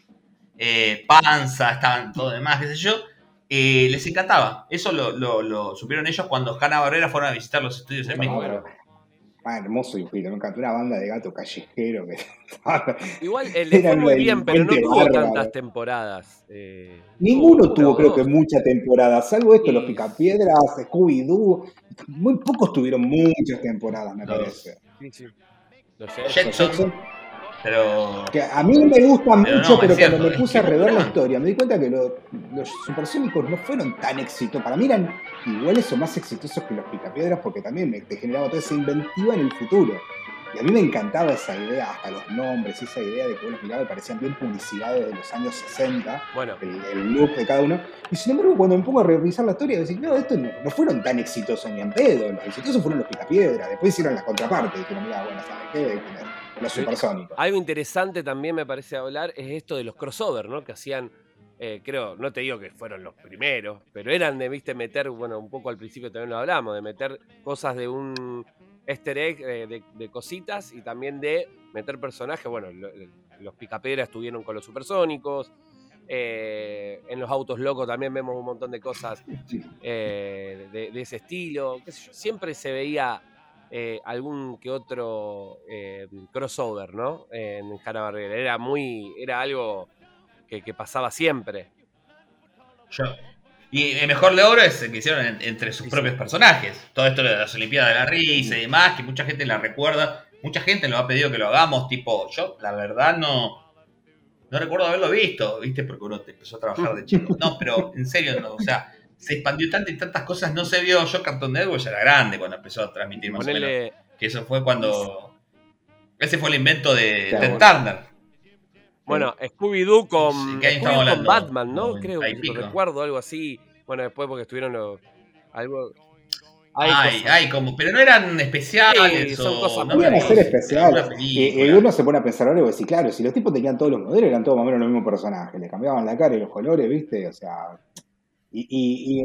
S2: eh, panza, estaban todo demás, qué sé yo. Eh, les encantaba. Eso lo, lo, supieron ellos cuando Hanna Barbera fueron a visitar los estudios en México.
S1: Ah, hermoso dibujito, me encantó una banda de gato callejero que *laughs*
S3: Igual le fue muy bien, pero no tuvo tantas temporadas.
S1: Eh, Ninguno tuvo, creo que, muchas temporadas, salvo esto, los Picapiedras, Scooby-Doo. Muy pocos tuvieron muchas temporadas, me parece. Sí, sí.
S2: Los Jetsons. Pero.
S1: Que a mí me gusta mucho, pero cuando me puse a rever la historia, me di cuenta que los supersónicos no fueron tan exitosos. Para mí eran iguales o más exitosos que los picapiedras, porque también me generaba toda esa inventiva en el futuro. Y a mí me encantaba esa idea, hasta los nombres, esa idea de que uno miraba y parecían bien publicidades de los años 60, bueno. el, look de cada uno. Y sin embargo, cuando me pongo a revisar la historia, decir, no, estos no, fueron tan exitosos ni en pedo, los exitosos fueron los picapiedras. Después hicieron la contraparte, y dijeron, mira, bueno, ¿sabes qué? Los supersónicos.
S3: Algo interesante también me parece hablar es esto de los crossover, ¿no? Que hacían, eh, creo, no te digo que fueron los primeros, pero eran de, viste, meter, bueno, un poco al principio también lo hablamos, de meter cosas de un easter egg, eh, de, cositas y también de meter personajes. Bueno, los picaperas estuvieron con los supersónicos. Eh, en los autos locos también vemos un montón de cosas de, ese estilo. Siempre se veía eh, algún que otro eh, crossover, ¿no? En Hanna Barbera. Era muy. Era algo que, pasaba siempre.
S2: Y el mejor de oro es el que hicieron entre sus propios personajes. Todo esto de las Olimpiadas de la Risa y demás, que mucha gente la recuerda. Mucha gente nos ha pedido que lo hagamos, tipo, yo la verdad no. No recuerdo haberlo visto, ¿viste? Porque uno empezó a trabajar de chico. *laughs* No, pero en serio, no. O sea, se expandió tanto y tantas cosas no se vio. Yo Cartoon Network ya era grande cuando empezó a transmitir más o menos. Que eso fue cuando. Ese fue el invento de Ted Turner.
S3: Bueno, Scooby-Doo con, con Batman, ¿no? Creo que recuerdo algo así. Bueno, después porque estuvieron los. Algo.
S2: Ay, ay, como, pero no eran especiales.
S1: son cosas no a ser especiales. Y, uno se pone a pensar ahora y decir, claro, si los tipos tenían todos los modelos, eran todos más o menos los mismos personajes. Le cambiaban la cara y los colores, ¿viste? O sea, y,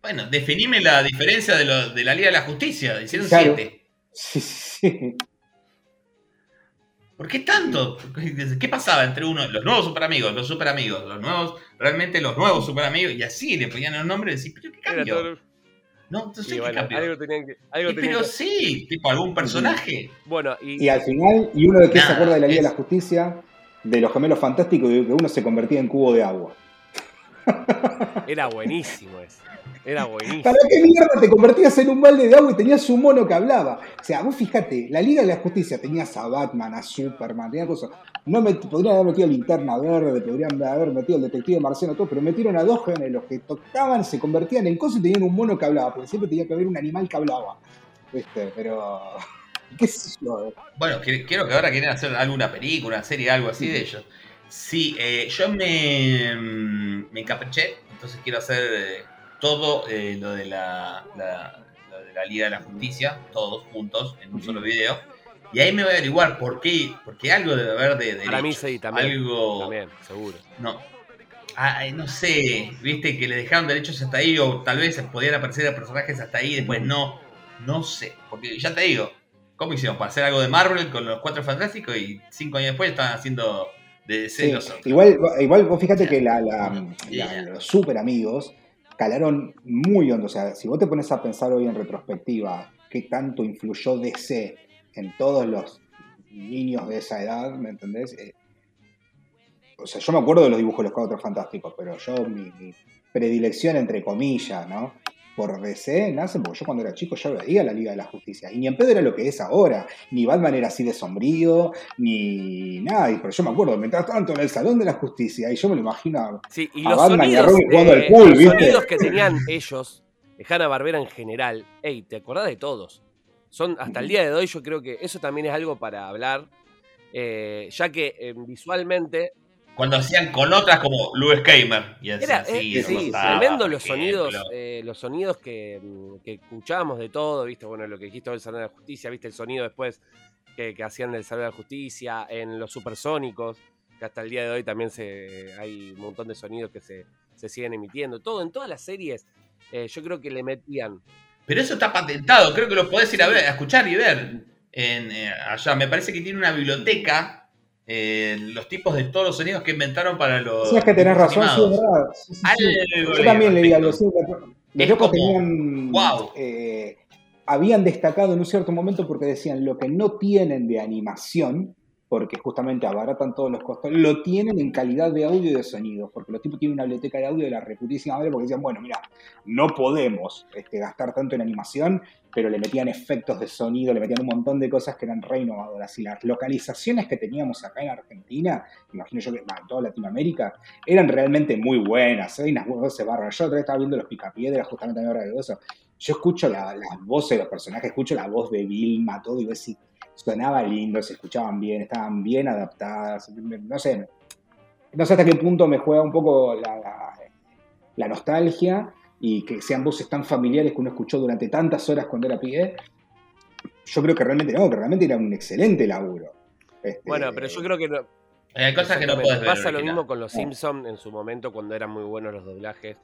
S2: Bueno, definime la diferencia de, lo, de, la Liga de la Justicia. Hicieron siete. Sí, sí. ¿Por qué tanto? ¿Qué pasaba entre uno, los nuevos super amigos, los super amigos, los nuevos, realmente los nuevos super amigos? Y así le ponían el nombre y decís, ¿pero qué cambió? No, entonces ¿qué cambió? Algo tenían que, algo pero sí, tipo algún personaje.
S1: Bueno, y, al final, y uno de que se acuerda de la Liga de la Justicia, de los gemelos fantásticos, de que uno se convertía en cubo de agua.
S3: Era buenísimo eso. Era buenísimo.
S1: ¿Para qué mierda te convertías en un balde de agua y tenías un mono que hablaba? O sea, vos fíjate, la Liga de la Justicia tenías a Batman, a Superman, tenía cosas. No me, podrían haber metido linterna verde, podrían haber metido el detective marciano, todo, pero metieron a dos los que tocaban, se convertían en cosas y tenían un mono que hablaba, porque siempre tenía que haber un animal que hablaba. ¿Viste? Pero. *laughs* ¿Qué sé yo?
S2: Bueno, quiero que ahora quieren hacer alguna película, una serie, algo así de ellos. Sí, eh, yo me, mm, me encapriché, entonces quiero hacer eh, todo eh, lo, de la, de la Liga de la Justicia, todos juntos, en un solo video. Y ahí me voy a averiguar por qué, porque algo debe haber de, de
S3: Para mí sí, también.
S2: Algo,
S3: también, seguro.
S2: No. no sé, viste que le dejaron derechos hasta ahí, o tal vez podían aparecer a personajes hasta ahí, después no. No sé, porque ya te digo, ¿cómo hicieron? Para hacer algo de Marvel con los cuatro fantásticos y cinco años después estaban haciendo
S1: igual, igual vos fíjate que la, los super amigos calaron muy hondo. O sea, si vos te pones a pensar hoy en retrospectiva qué tanto influyó DC en todos los niños de esa edad, ¿me entendés? Eh, o sea, yo me acuerdo de los dibujos de los cuatro fantásticos, pero yo, mi predilección entre comillas, ¿no? Por DC nacen porque yo cuando era chico ya veía la Liga de la Justicia. Y ni en pedo era lo que es ahora. Ni Batman era así de sombrío, ni nada. Pero yo me acuerdo, mientras tanto en el Salón de la Justicia, y yo me lo imagino
S3: sí, y los Batman sonidos, y a Robin jugando al pool, Los sonidos que *laughs* tenían ellos, de Hanna Barbera en general, hey, ¿te acordás de todos? Son, hasta el día de hoy yo creo que eso también es algo para hablar, eh, ya que eh, visualmente
S2: cuando hacían con otras como Luis Kamer. Y
S3: Era, eh, sí, tremendo los sonidos, eh, los sonidos que, que, escuchábamos de todo, viste, bueno, lo que dijiste del Salón de la Justicia, viste el sonido después que, que hacían del Salón de la Justicia, en los supersónicos, que hasta el día de hoy también se, hay un montón de sonidos que se, se siguen emitiendo. Todo, en todas las series, eh, yo creo que le metían.
S2: Pero eso está patentado, creo que lo podés ir a ver, a escuchar y ver. En, allá, me parece que tiene una biblioteca eh, los tipos de todos los sonidos que inventaron para los.
S1: Sí, es que tenés razón, sí, es verdad. Yo también leí algo así. Los locos tenían.
S2: Wow.
S1: Eh, habían destacado en un cierto momento porque decían lo que no tienen de animación porque justamente abaratan todos los costos, lo tienen en calidad de audio y de sonido, porque los tipos tienen una biblioteca de audio de la reputísima madre, porque decían, bueno, mira, no podemos este, gastar tanto en animación, pero le metían efectos de sonido, le metían un montón de cosas que eran re innovadoras. Y las localizaciones que teníamos acá en Argentina, imagino yo que en toda Latinoamérica, eran realmente muy buenas. Hay unas voces bárbaras. Yo otra vez estaba viendo los picapiedras, justamente ahora de eso. Yo escucho las voces de los personajes, escucho la voz de Vilma, todo, y veo si sonaba lindo, se escuchaban bien, estaban bien adaptadas, no sé, no sé hasta qué punto me juega un poco la, nostalgia y que sean voces tan familiares que uno escuchó durante tantas horas cuando era pie. Yo creo que realmente no, que realmente era un excelente laburo.
S3: Este, bueno, pero yo creo que no,
S2: hay cosas que no puedes ver.
S3: Pasa lo mismo con los Simpsons en su momento cuando eran muy buenos los doblajes.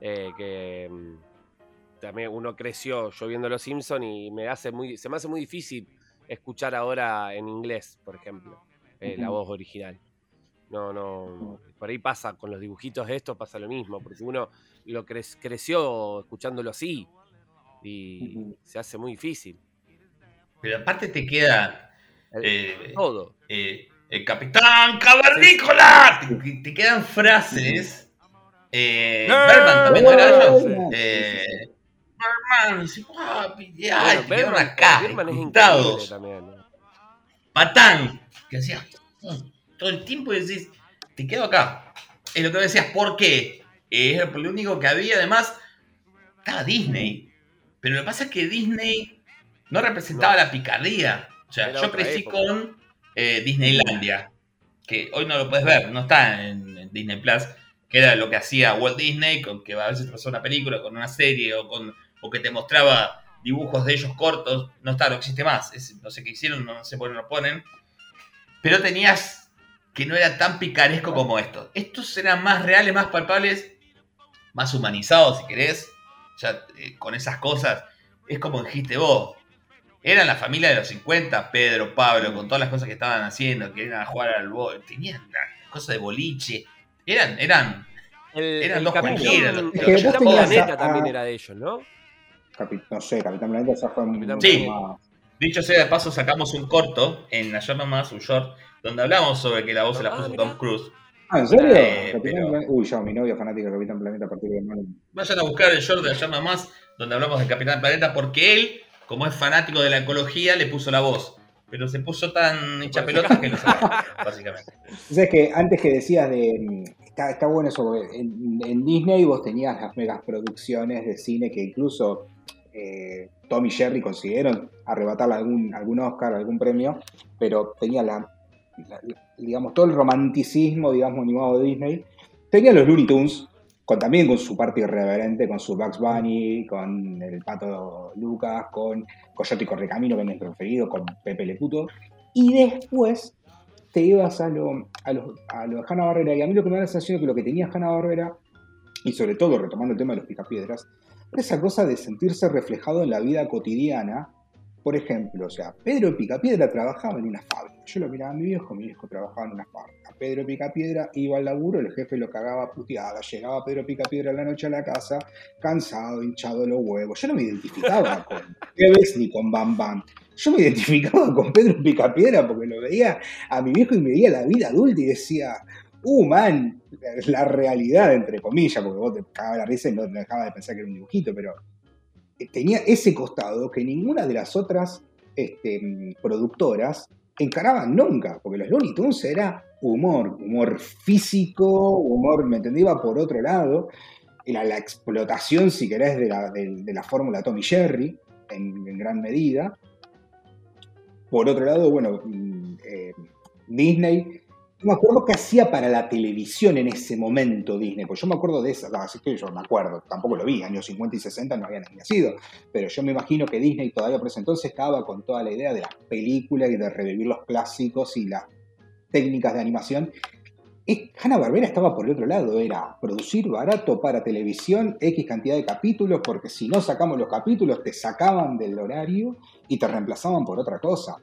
S3: Eh, que mm, también uno creció yo viendo los Simpsons y me hace muy, se me hace muy difícil escuchar ahora en inglés, por ejemplo, eh, la voz original. No, no, por ahí pasa con los dibujitos de esto, pasa lo mismo, porque uno lo creció escuchándolo así y se hace muy difícil.
S2: Pero aparte te queda
S3: eh, todo.
S2: Eh, el capitán cavernícola, te, quedan frases. Eh, Berman también era Y papi, ay, bueno, acá, es también. Patán, que hacía todo el tiempo y decís, te quedo acá. Es lo que decías, ¿por qué? Es lo único que había, además, estaba Disney. Pero lo que pasa es que Disney no representaba la picardía. O sea, yo crecí con eh, Disneylandia, que hoy no lo puedes ver, no está en, en, Disney Plus, que era lo que hacía Walt Disney, con que a veces pasó una película, con una serie o con o que te mostraba dibujos de ellos cortos, no está, no existe más. no sé qué hicieron, no sé por qué no lo ponen. Pero tenías que no era tan picaresco como esto. Estos eran más reales, más palpables, más humanizados, si querés. Ya eh, con esas cosas, es como dijiste vos. Eran la familia de los 50, Pedro, Pablo, con todas las cosas que estaban haciendo, que iban a jugar al bol, tenían cosas de boliche. Eran, eran, eran dos cualquiera.
S3: El también era de ellos, ¿no?
S1: No sé, Capitán Planeta ya fue
S2: muy sí. Dicho sea de paso, sacamos un corto en Ayer Nomás, un short, donde hablamos sobre que la voz se la puso ah, Tom Cruise.
S1: Ah, ¿en serio? Eh, Uy, yo, mi novia fanática de Capitán Planeta a partir de
S2: Vayan a buscar el short de Ayer Nomás, donde hablamos de Capitán Planeta, porque él, como es fanático de la ecología, le puso la voz. Pero se puso tan hincha pelota que lo sacó, *laughs* básicamente.
S1: O que antes que decías de. Está, está bueno eso, en, en Disney vos tenías las megas producciones de cine que incluso eh, Tom y Jerry consiguieron arrebatarle algún, algún Oscar, algún premio, pero tenía la, digamos, todo el romanticismo, digamos, animado de Disney. Tenía los Looney Tunes, con, también con su parte irreverente, con su Bugs Bunny, con el Pato Lucas, con Coyote y Correcamino, que preferido, con Pepe Le Puto. Y después te ibas a lo, a lo, a lo de Hanna Barbera, y a mí lo que me da la sensación es que lo que tenía Hanna Barbera, y sobre todo retomando el tema de los picapiedras, esa cosa de sentirse reflejado en la vida cotidiana. Por ejemplo, o sea, Pedro Picapiedra trabajaba en una fábrica. Yo lo miraba a mi viejo, mi viejo trabajaba en una fábrica. Pedro Picapiedra iba al laburo, el jefe lo cagaba puteada. Llegaba Pedro Picapiedra en la noche a la casa, cansado, hinchado los huevos. Yo no me identificaba *laughs* con Tevez ni con Bam Bam. Yo me identificaba con Pedro Picapiedra porque lo veía a mi viejo y me veía la vida adulta y decía, uh, man, la realidad, entre comillas, porque vos te cagabas la risa y no dejabas de pensar que era un dibujito, pero eh, tenía ese costado que ninguna de las otras este, productoras encaraban nunca, porque los Looney Tunes era humor, humor físico, humor, me entendí, iba por otro lado, era la explotación, si querés, de la, de, la fórmula Tommy Jerry, en, gran medida. Por otro lado, bueno, mm, eh, Disney me acuerdo qué hacía para la televisión en ese momento Disney, pues yo me acuerdo de esa, así que yo me acuerdo, tampoco lo vi, años 50 y 60 no habían nacido, pero yo me imagino que Disney todavía por ese entonces estaba con toda la idea de las películas y de revivir los clásicos y las técnicas de animación. Hanna Barbera estaba por el otro lado, era producir barato para televisión, X cantidad de capítulos, porque si no sacamos los capítulos te sacaban del horario y te reemplazaban por otra cosa.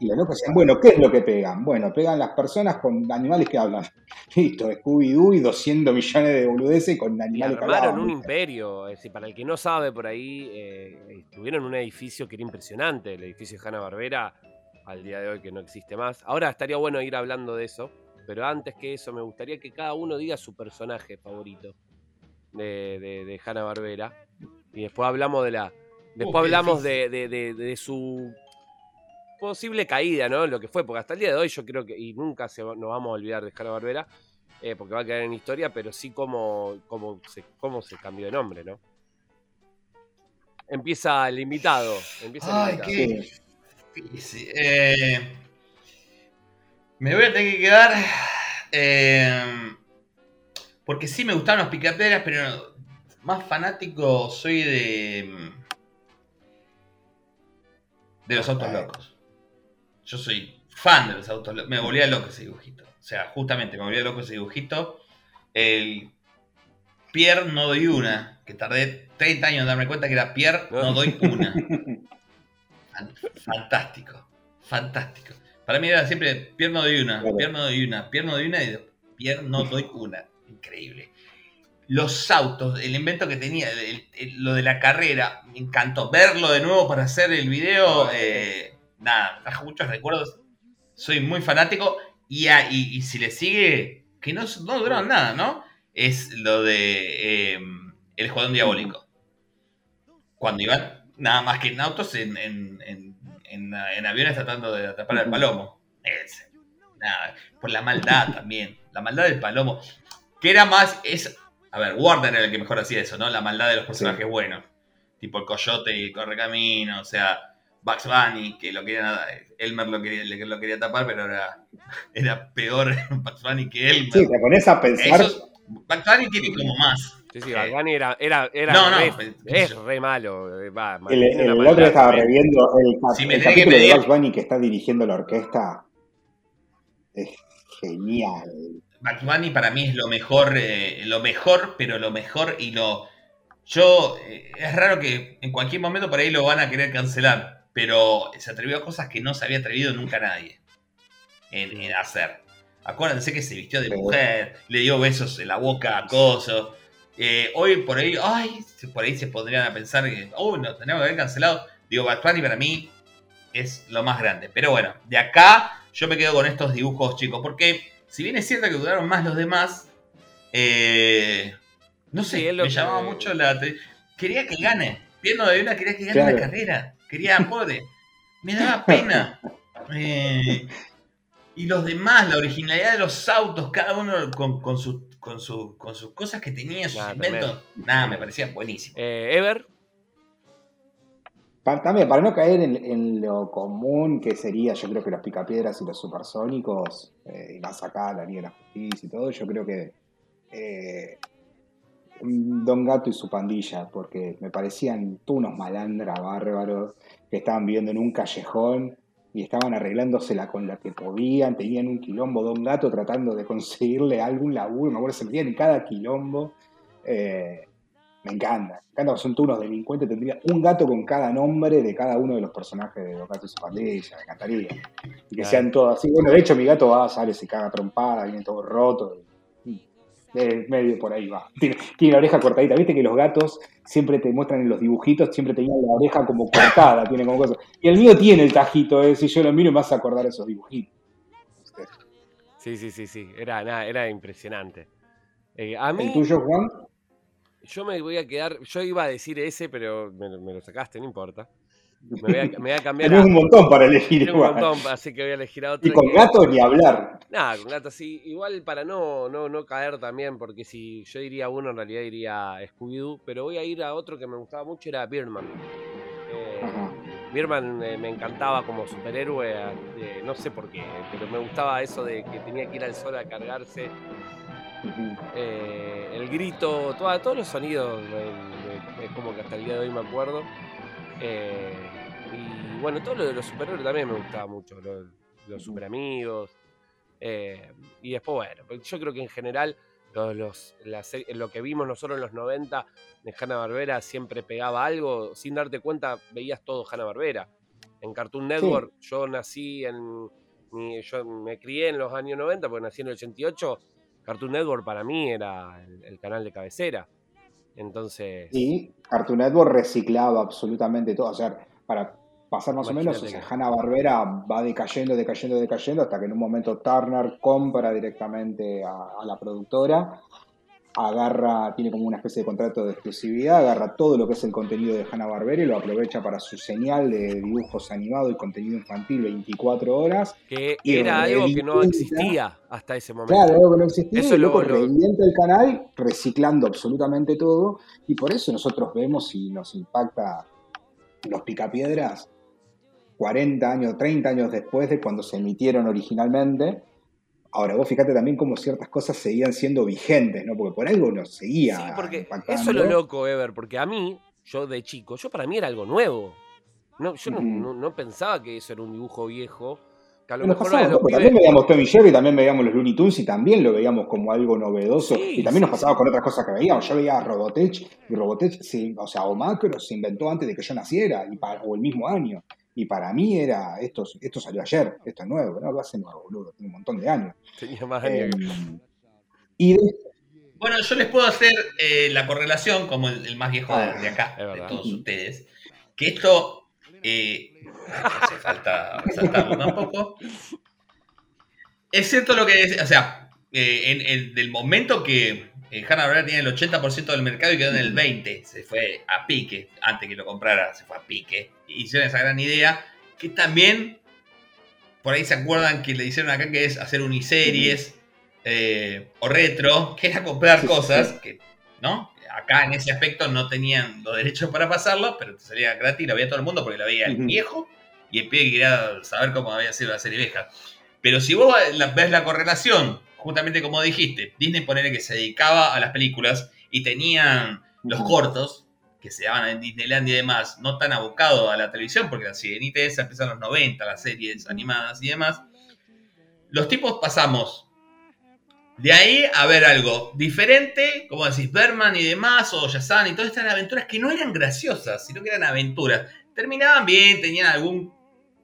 S1: Y los locos decían, bueno, ¿qué es lo que pegan? Bueno, pegan las personas con animales que hablan. *laughs* Listo, Scooby-Doo y 200 millones de boludeces con animales que hablan.
S3: un imperio. Es decir, para el que no sabe por ahí, eh, tuvieron un edificio que era impresionante, el edificio de Hanna-Barbera, al día de hoy que no existe más. Ahora estaría bueno ir hablando de eso, pero antes que eso me gustaría que cada uno diga su personaje favorito de, de, Hanna-Barbera. Y después hablamos de la... Después hablamos de, de su posible caída, ¿no? Lo que fue, porque hasta el día de hoy yo creo que, y nunca se, nos vamos a olvidar de Hanna Barbera, eh, porque va a quedar en historia, pero sí cómo, cómo, se, cómo se cambió de nombre, ¿no? Empieza el invitado. Empieza
S2: Ay, qué eh, me voy a tener que quedar. Eh, porque sí me gustaban los picaperas, pero más fanático soy de. De los autos locos yo soy fan de los autos. Me volvía loco ese dibujito. O sea, justamente me volvía loco ese dibujito. El Pierre no doy una, que tardé 30 años en darme cuenta que era Pierre no doy una. *laughs* Fantástico, fantástico. Para mí era siempre Pierre no doy una, Pierre no doy una, Pierre no doy una y Pierre no doy una. Increíble. Los autos, el invento que tenía, lo de la carrera, me encantó. Verlo de nuevo para hacer el video. Eh, nada, trajo muchos recuerdos. Soy muy fanático. Y, y, si le sigue, que no, no duraron nada, ¿no? Es lo de em, El Escuadrón Diabólico. Cuando iban nada más que en autos, en, en, aviones tratando de atrapar al palomo. nada, por la maldad también. La maldad del palomo. Que era más. Es, a ver, Warner era el que mejor hacía eso, ¿no? La maldad de los personajes buenos. Tipo el coyote y corre camino, o sea Bugs Bunny, que lo quería, Elmer lo quería, lo quería tapar, pero era, *laughs* era peor *laughs* Bugs Bunny que Elmer.
S1: Sí, te pones a pensar.
S2: Bugs Bunny tiene como más.
S3: Sí, sí, Bugs eh, Bunny era, era, era no, no, re, es re malo. Eh, va,
S1: el, el, otro estaba reviendo el, el capítulo de Bugs Bunny que está dirigiendo la orquesta. Es genial.
S2: Bugs Bunny para mí es lo mejor, eh, lo mejor, pero lo mejor y lo... Yo, es raro que en cualquier momento por ahí lo van a querer cancelar pero se atrevió a cosas que no se había atrevido nunca nadie en, hacer. Acuérdense que se vistió de mujer, le dio besos en la boca a Coso. Eh, hoy por ahí, ay, por ahí se podrían a pensar que, oh, no, tenemos que haber cancelado. Digo, Batman para mí es lo más grande. Pero bueno, de acá yo me quedo con estos dibujos, chicos, porque si bien es cierto que duraron más los demás, eh, no sé, me llamaba mucho la... Quería que gane. Pierno de una quería que gane la carrera quería *laughs* poder. Me daba pena. Eh, y los demás, la originalidad de los autos, cada uno con, con, con, sus cosas que tenía, sus inventos, nada, me parecía buenísimo.
S3: Eh, Ever.
S1: también, para no caer en, lo común que sería, yo creo que los picapiedras y los supersónicos, eh, y más acá, la Liga de la Justicia y todo, yo creo que eh, Don Gato y su pandilla, porque me parecían unos malandras bárbaros que estaban viviendo en un callejón y estaban arreglándosela con la que podían, tenían un quilombo, Don Gato tratando de conseguirle algún laburo, me acuerdo, se metían en cada quilombo. Eh, me encanta, me encanta, son unos delincuentes, tendría un gato con cada nombre de cada uno de los personajes de Don Gato y su pandilla, me encantaría. Y que sean todos así. Bueno, de hecho mi gato va, sale, se caga trompada, viene todo roto medio por ahí va. Tiene, la oreja cortadita. Viste que los gatos siempre te muestran en los dibujitos, siempre tenían la oreja como cortada, tiene como cosas. Y el mío tiene el tajito, ¿eh? si yo lo miro me vas a acordar esos dibujitos.
S3: Sí, sí, sí, sí. Era, era impresionante.
S1: Eh, ¿El tuyo, Juan?
S3: Yo me voy a quedar. Yo iba a decir ese, pero me lo sacaste, no importa. Me voy a, me voy a cambiar.
S1: Tenés un montón para elegir.
S3: Tengo un montón, así que voy a elegir a otro.
S1: Y con gato ni hablar.
S3: Nada, con gato sí. Igual para no, no, no caer también, porque si yo diría uno, en realidad diría Scooby-Doo, pero voy a ir a otro que me gustaba mucho, era Birdman. Eh, Birdman eh, me encantaba como superhéroe, eh, no sé por qué, pero me gustaba eso de que tenía que ir al sol a cargarse. Eh, el grito, todos los sonidos, es como que hasta el día de hoy me acuerdo. Eh, y bueno, todo lo de los superhéroes también me gustaba mucho, los super amigos. Eh, y después, bueno, pues yo creo que en general los, lo que vimos nosotros en los 90 de Hanna Barbera siempre pegaba algo, sin darte cuenta veías todo Hanna Barbera. En Cartoon Network, yo nací en. Yo me crié en los años 90, porque nací en el 88. Cartoon Network para mí era el, canal de cabecera. Entonces.
S1: Y Cartoon Network reciclaba absolutamente todo. O sea, para pasar más o menos, o sea, Hanna Barbera va decayendo, decayendo, decayendo, hasta que en un momento Turner compra directamente a la productora agarra, tiene como una especie de contrato de exclusividad, agarra todo lo que es el contenido de Hanna-Barbera y lo aprovecha para su señal de dibujos animados y contenido infantil 24 horas.
S3: Que era algo que no existía hasta ese momento.
S1: Claro, algo que no existía. Eso y luego lo... el canal reciclando absolutamente todo y por eso nosotros vemos y nos impacta los picapiedras 40 años, 30 años después de cuando se emitieron originalmente Ahora, vos fíjate también cómo ciertas cosas seguían siendo vigentes, ¿no? Porque por algo nos seguía.
S3: Sí, porque eso es lo loco, Ever, porque a mí, yo de chico, yo para mí era algo nuevo. No, yo no, pensaba que eso era un dibujo viejo.
S1: Que a lo mejor También veíamos Tommy Jerry, también veíamos los Looney Tunes y también lo veíamos como algo novedoso. y también nos pasaba con otras cosas que veíamos. Yo veía Robotech y Robotech, o sea, o Macro se inventó antes de que yo naciera y o el mismo año. Y para mí era, esto, esto salió ayer, esto es nuevo, no lo hace nuevo, boludo, tiene un montón de años.
S3: Tenía más años.
S1: Em, y
S2: Bueno, yo les puedo hacer eh, la correlación como el, más viejo de, ah, acá, de todos ustedes, que esto eh, *laughs* hace falta resaltarlo tampoco. Es cierto lo que es, o sea, eh, en, en, del momento que eh, Hanna Barbera tiene el 80% del mercado y quedó en el 20%. Se fue a pique. Antes que lo comprara, se fue a pique. Hicieron esa gran idea. Que también, por ahí se acuerdan que le hicieron acá que es hacer uniseries eh, o retro, que era comprar cosas que, ¿no? Acá en ese aspecto no tenían los derechos para pasarlo, pero te salía gratis, lo veía todo el mundo porque lo veía el viejo y el pibe que quería saber cómo había sido la serie vieja. Pero si vos ves la correlación justamente como dijiste, Disney ponele que se dedicaba a las películas y tenían los cortos que se daban en Disneyland y demás, no tan abocados a la televisión, porque la Sirenita esa empieza en los 90, las series animadas y demás. Los tipos pasamos de ahí a ver algo diferente, como decís, Berman y demás, o Yazan y todas estas aventuras que no eran graciosas, sino que eran aventuras. Terminaban bien, tenían algún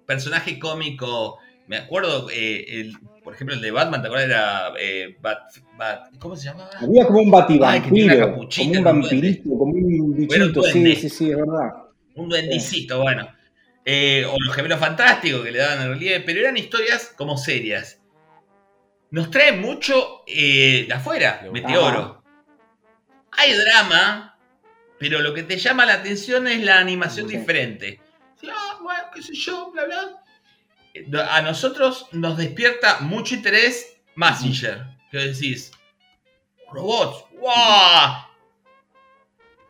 S2: personaje cómico. Me acuerdo, eh, el, por ejemplo, el de Batman, ¿te acuerdas? Era eh, Bat, ¿Cómo se llamaba?
S1: Había como un bativampiro, como un vampirito, como un bichito, sí, sí, sí, es verdad.
S2: Un duendicito, bueno. Eh, o los gemelos fantásticos que le daban el relieve, pero eran historias como serias. Nos trae mucho eh, de afuera, Meteoro. Hay drama, pero lo que te llama la atención es la animación diferente. Ah, bueno, qué sé yo, bla, bla a nosotros nos despierta mucho interés Massinger. Que decís, robots, ¡wow!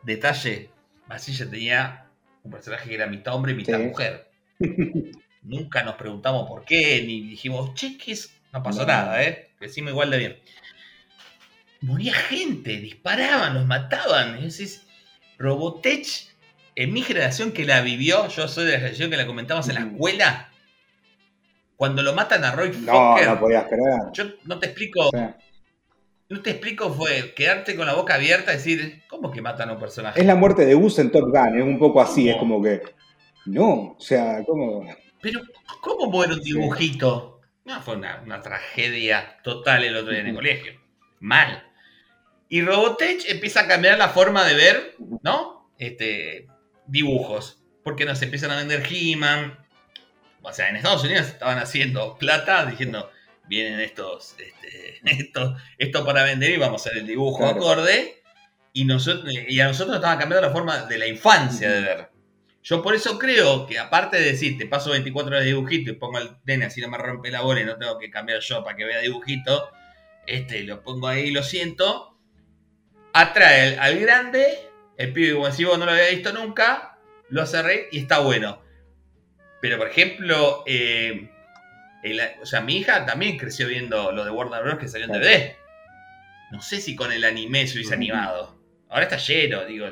S2: Detalle, Massinger tenía un personaje que era mitad hombre y mitad mujer. *laughs* Nunca nos preguntamos por qué, ni dijimos, che, ¿qué es? No pasó nada, ¿eh? Decimos igual de bien. Moría gente, disparaban, los mataban. decís, Robotech, en mi generación que la vivió, yo soy de la generación que la comentamos en la escuela, cuando lo matan a Roy
S1: no, No, podías creer.
S2: Yo no te explico. No te explico, fue quedarte con la boca abierta y decir, ¿cómo que matan a un personaje?
S1: Es la muerte de Gus en Top Gun, es un poco así, es como que. No, o sea, ¿cómo?
S2: Pero, ¿cómo muere un dibujito? No, fue una, tragedia total el otro día en el colegio. Mal. Y Robotech empieza a cambiar la forma de ver, ¿no? Este, dibujos. Porque nos empiezan a vender He-Man, o sea, en Estados Unidos estaban haciendo plata diciendo, vienen estos, este, *laughs* esto, esto para vender y vamos a hacer el dibujo acorde. Y, nosotros, y a nosotros nos estaban cambiando la forma de la infancia de ver. Yo por eso creo que aparte de decir, te paso 24 horas de dibujito y pongo al nene así no me rompe la bola y no tengo que cambiar yo para que vea dibujito, este, lo pongo ahí y lo siento, atrae al, grande, el pibe como si vos no lo había visto nunca, lo hace reír y está bueno. Pero, por ejemplo, eh, o sea, mi hija también creció viendo lo de Warner Bros. que salió en DVD. No sé si con el anime se hubiese animado. Ahora está lleno, digo,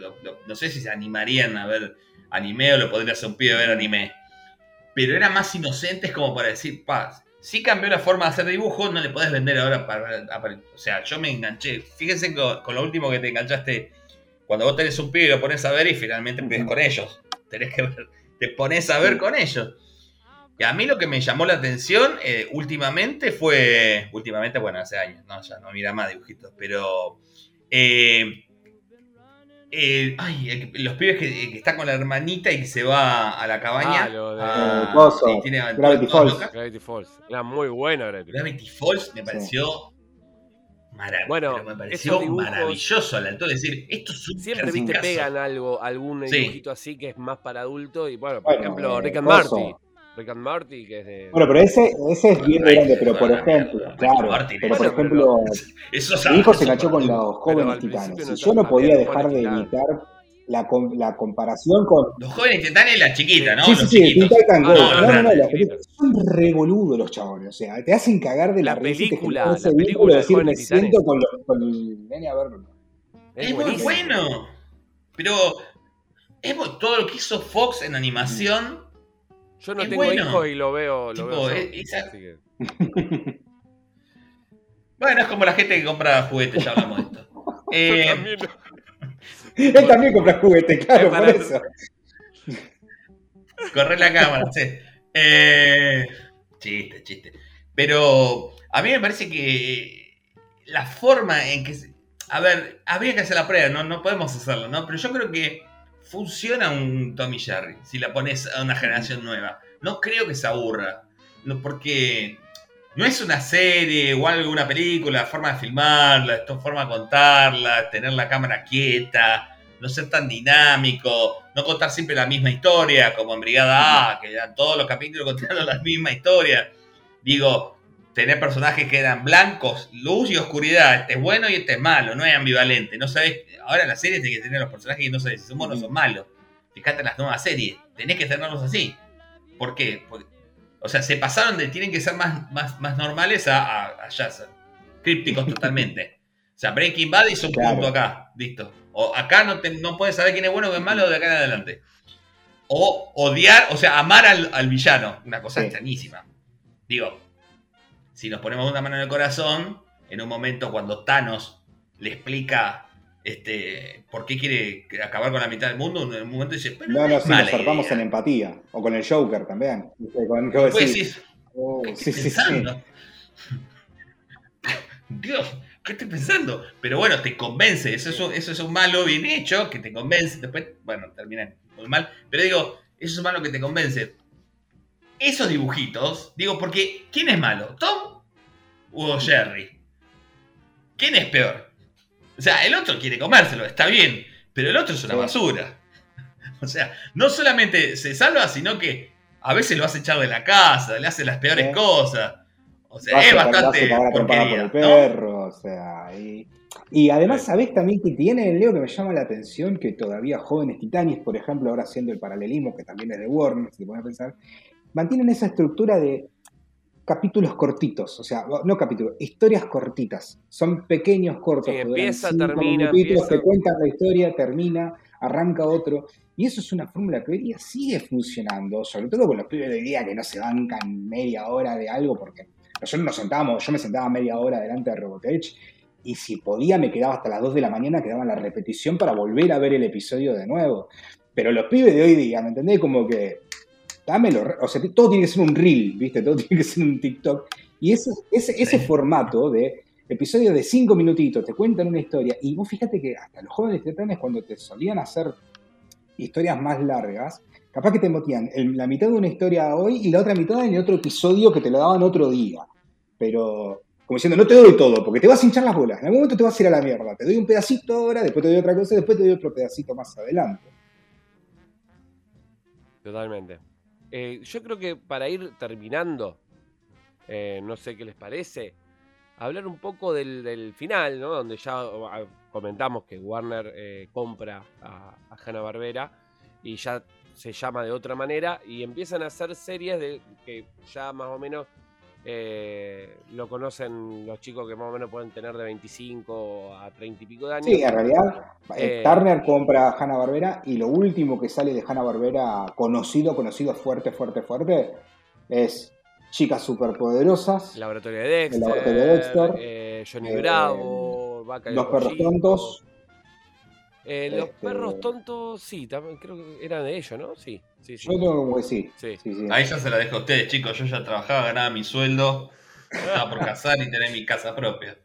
S2: no sé si se animarían a ver anime o lo podría hacer un pibe ver anime. Pero era más inocentes como para decir, paz. Si cambió la forma de hacer dibujo, no le podés vender ahora para, O sea, yo me enganché. Fíjense con, con, lo último que te enganchaste. Cuando vos tenés un pibe y lo pones a ver y finalmente empiezas con ellos. Tenés que ver te pones a ver con ellos. a mí lo que me llamó la atención eh, últimamente fue. Últimamente, bueno, hace años, no, ya no mira más dibujitos, pero. Eh, eh, ay, los pibes que, están con la hermanita y que se va a la cabaña. Ah,
S3: lo de... Gravity, Falls. Gravity Falls. Era muy bueno
S2: Gravity, Gravity Falls. me pareció bueno, me pareció maravilloso al alto decir, esto es
S3: Siempre viste pegan algo, algún dibujito así que es más para adulto y bueno, por ejemplo, Rick and Morty. Rick and Morty, que es de.
S1: Bueno, pero ese, ese es bien grande, pero por ejemplo, claro, pero por ejemplo, *laughs* mi hijo se enganchó con los jóvenes titanes. yo no podía dejar de imitar la, la comparación con.
S2: Los jóvenes titanes y la chiquita, ¿no?
S1: Sí, sí, sí, Teen Titan Go. No, no, no, son revoludos los chabones. O sea, te hacen cagar de la,
S3: la película. La película de
S1: decir, me siento con, con el nene a verlo.
S2: Es, es muy bueno. Pero es todo lo que hizo Fox en animación.
S3: Yo no tengo hijos y lo veo. Lo veo esa... que... *laughs*
S2: bueno, es como la gente que compra juguetes, ya hablamos de esto. *laughs*
S1: Eh, él también compra juguetes, claro, por eso.
S2: Corre la cámara, sí. Eh, chiste, chiste. Pero a mí me parece que la forma en que... A ver, habría que hacer la prueba, no, no podemos hacerlo, ¿no? Pero yo creo que funciona un Tommy Jerry si la pones a una generación nueva. No creo que se aburra. No, porque no es una serie o algo, una película, forma de filmarla, forma de contarla, tener la cámara quieta, no ser tan dinámico, no contar siempre la misma historia, como en Brigada A, que eran todos los capítulos *laughs* contando la misma historia. Digo, tener personajes que eran blancos, luz y oscuridad, este es bueno y este es malo, no es ambivalente, no sabes, ahora la serie tiene que tener los personajes y no sabes si son buenos o son malos. Fíjate en las nuevas series, tenés que tenerlos así. ¿Por qué? Porque o sea, se pasaron de tienen que ser más, más, más normales a, a, ya crípticos totalmente. O sea, Breaking Bad hizo un punto acá, listo. O acá no, no puedes saber quién es bueno o quién es malo de acá en adelante. O odiar, o sea, amar al, villano, una cosa extrañísima. Digo, si nos ponemos una mano en el corazón, en un momento cuando Thanos le explica este, ¿por qué quiere acabar con la mitad del mundo? En un momento dice,
S1: pero no, no, sí, nos zarpamos en empatía. O con el Joker también. Con,
S2: pues oh, ¿qué sí, sí, *laughs* Dios, ¿qué estoy pensando? Pero bueno, te convence. Eso es, un, eso es un malo bien hecho que te convence. Después, bueno, termina muy mal. Pero digo, eso es un malo que te convence. Esos dibujitos, digo, porque ¿quién es malo? ¿Tom o Jerry? ¿Quién es peor? O sea, el otro quiere comérselo, está bien, pero el otro es una basura. *laughs* O sea, no solamente se salva, sino que a veces lo hace echar de la casa, le hace las peores cosas. O sea, es bastante porquería, el
S1: perro, o sea, y, además, ¿sabés también que tiene el Leo que me llama la atención? Que todavía jóvenes titanes, por ejemplo, ahora haciendo el paralelismo, que también es de Warner, si te pones a pensar, mantienen esa estructura de capítulos cortitos, o sea, no capítulos, historias cortitas. Son pequeños cortos. Sí,
S3: empieza, termina.
S1: que cuentan la historia, termina, arranca otro. Y eso es una fórmula que hoy día sigue funcionando, sobre todo con los pibes de hoy día que no se bancan media hora de algo, porque nosotros nos sentábamos, yo me sentaba media hora delante de Robotech, y si podía me quedaba hasta las 2 de la mañana, quedaba la repetición para volver a ver el episodio de nuevo. Pero los pibes de hoy día, ¿me entendés? Como que dámelo. O sea, todo tiene que ser un reel, ¿viste? Todo *laughs* tiene que ser un TikTok. Y ese, ese, ese formato de episodio de cinco minutitos, te cuentan una historia. Y vos fíjate que hasta los jóvenes titanes, cuando te solían hacer historias más largas, capaz que te motían la mitad de una historia hoy y la otra mitad en el otro episodio que te lo daban otro día. Pero, como diciendo, no te doy todo, porque te vas a hinchar las bolas. En algún momento te vas a ir a la mierda. Te doy un pedacito ahora, después te doy otra cosa, después te doy otro pedacito más adelante.
S3: Totalmente. Eh, yo creo que para ir terminando, eh, no sé qué les parece, hablar un poco del, final, ¿no? Donde ya comentamos que Warner eh, compra a, a Hanna-Barbera y ya se llama de otra manera y empiezan a hacer series de que ya más o menos eh, lo conocen los chicos que más o menos pueden tener de 25 a 30 y pico de años.
S1: Sí, en realidad eh, Turner compra Hanna Barbera y lo último que sale de Hanna Barbera conocido, conocido fuerte, fuerte, fuerte es Chicas Superpoderosas.
S3: Laboratorio de Dexter.
S1: Laboratorio de Dexter
S3: eh, Johnny Bravo,
S1: Vaca Los Perros Tontos.
S3: Eh, los este, perros tontos, sí, también creo que eran de ellos, ¿no? Sí, sí,
S1: sí. Yo tengo sí.
S2: Sí. sí, sí. Ahí ya se la dejo a ustedes, chicos. Yo ya trabajaba, ganaba mi sueldo, estaba por *laughs* casar y tener mi casa propia.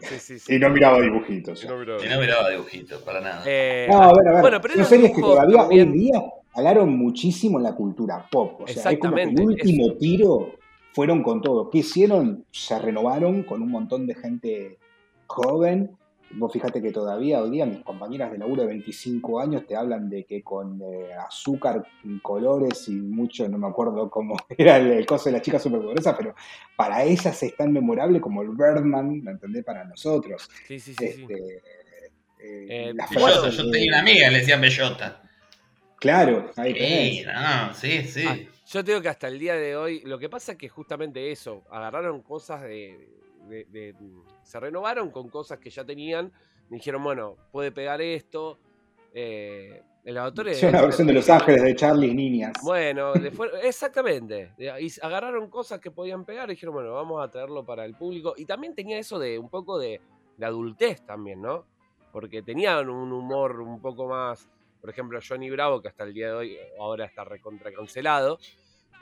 S1: Sí, sí, sí. Y no miraba dibujitos.
S2: Y no miraba, dibujitos, para nada.
S1: Eh, no, a ver, a ver. Bueno, pero Son series que todavía hoy en día hablaron muchísimo en la cultura pop. O sea, es como que el último tiro fueron con todo. ¿Qué hicieron? Se renovaron con un montón de gente joven Vos fíjate que todavía hoy día mis compañeras de laburo de 25 años te hablan de que con eh, azúcar, colores y mucho, no me acuerdo cómo *laughs* era el, coso de la chica superpoderosa, pero para ellas es tan memorable como el Birdman, ¿me entendés? Para nosotros.
S3: Sí, sí, sí. Este,
S2: eh, eh, yo tenía una amiga, le decían bellota.
S1: Claro, ahí
S2: sí, no, sí, sí. Ah,
S3: yo tengo que hasta el día de hoy, lo que pasa es que justamente eso, agarraron cosas de se renovaron con cosas que ya tenían. Me dijeron, bueno, puede pegar esto. Eh, el autor
S1: es. una versión de Los Ángeles de Charlie Niñas.
S3: Bueno, *laughs* exactamente. Y agarraron cosas que podían pegar y dijeron, bueno, vamos a traerlo para el público. Y también tenía eso de un poco de, adultez también, ¿no? Porque tenían un humor un poco más. Por ejemplo, Johnny Bravo, que hasta el día de hoy ahora está recontra cancelado.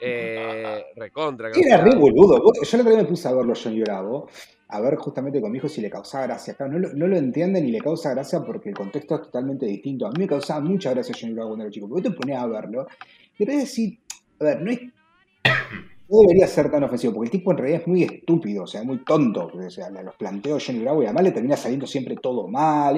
S3: Eh, *laughs* recontra
S1: Era re boludo. Yo la verdad me puse a verlo Johnny Bravo a ver justamente con mi hijo si le causaba gracia. no, lo, no lo entienden y le causa gracia porque el contexto es totalmente distinto. A mí me causaba mucha gracia Johnny Bravo cuando era chico, porque te ponías a verlo y te decir, a ver, no es. *coughs* No debería ser tan ofensivo, porque el tipo en realidad es muy estúpido, o sea, muy tonto. O sea, los planteos Johnny Bravo y además le termina saliendo siempre todo mal.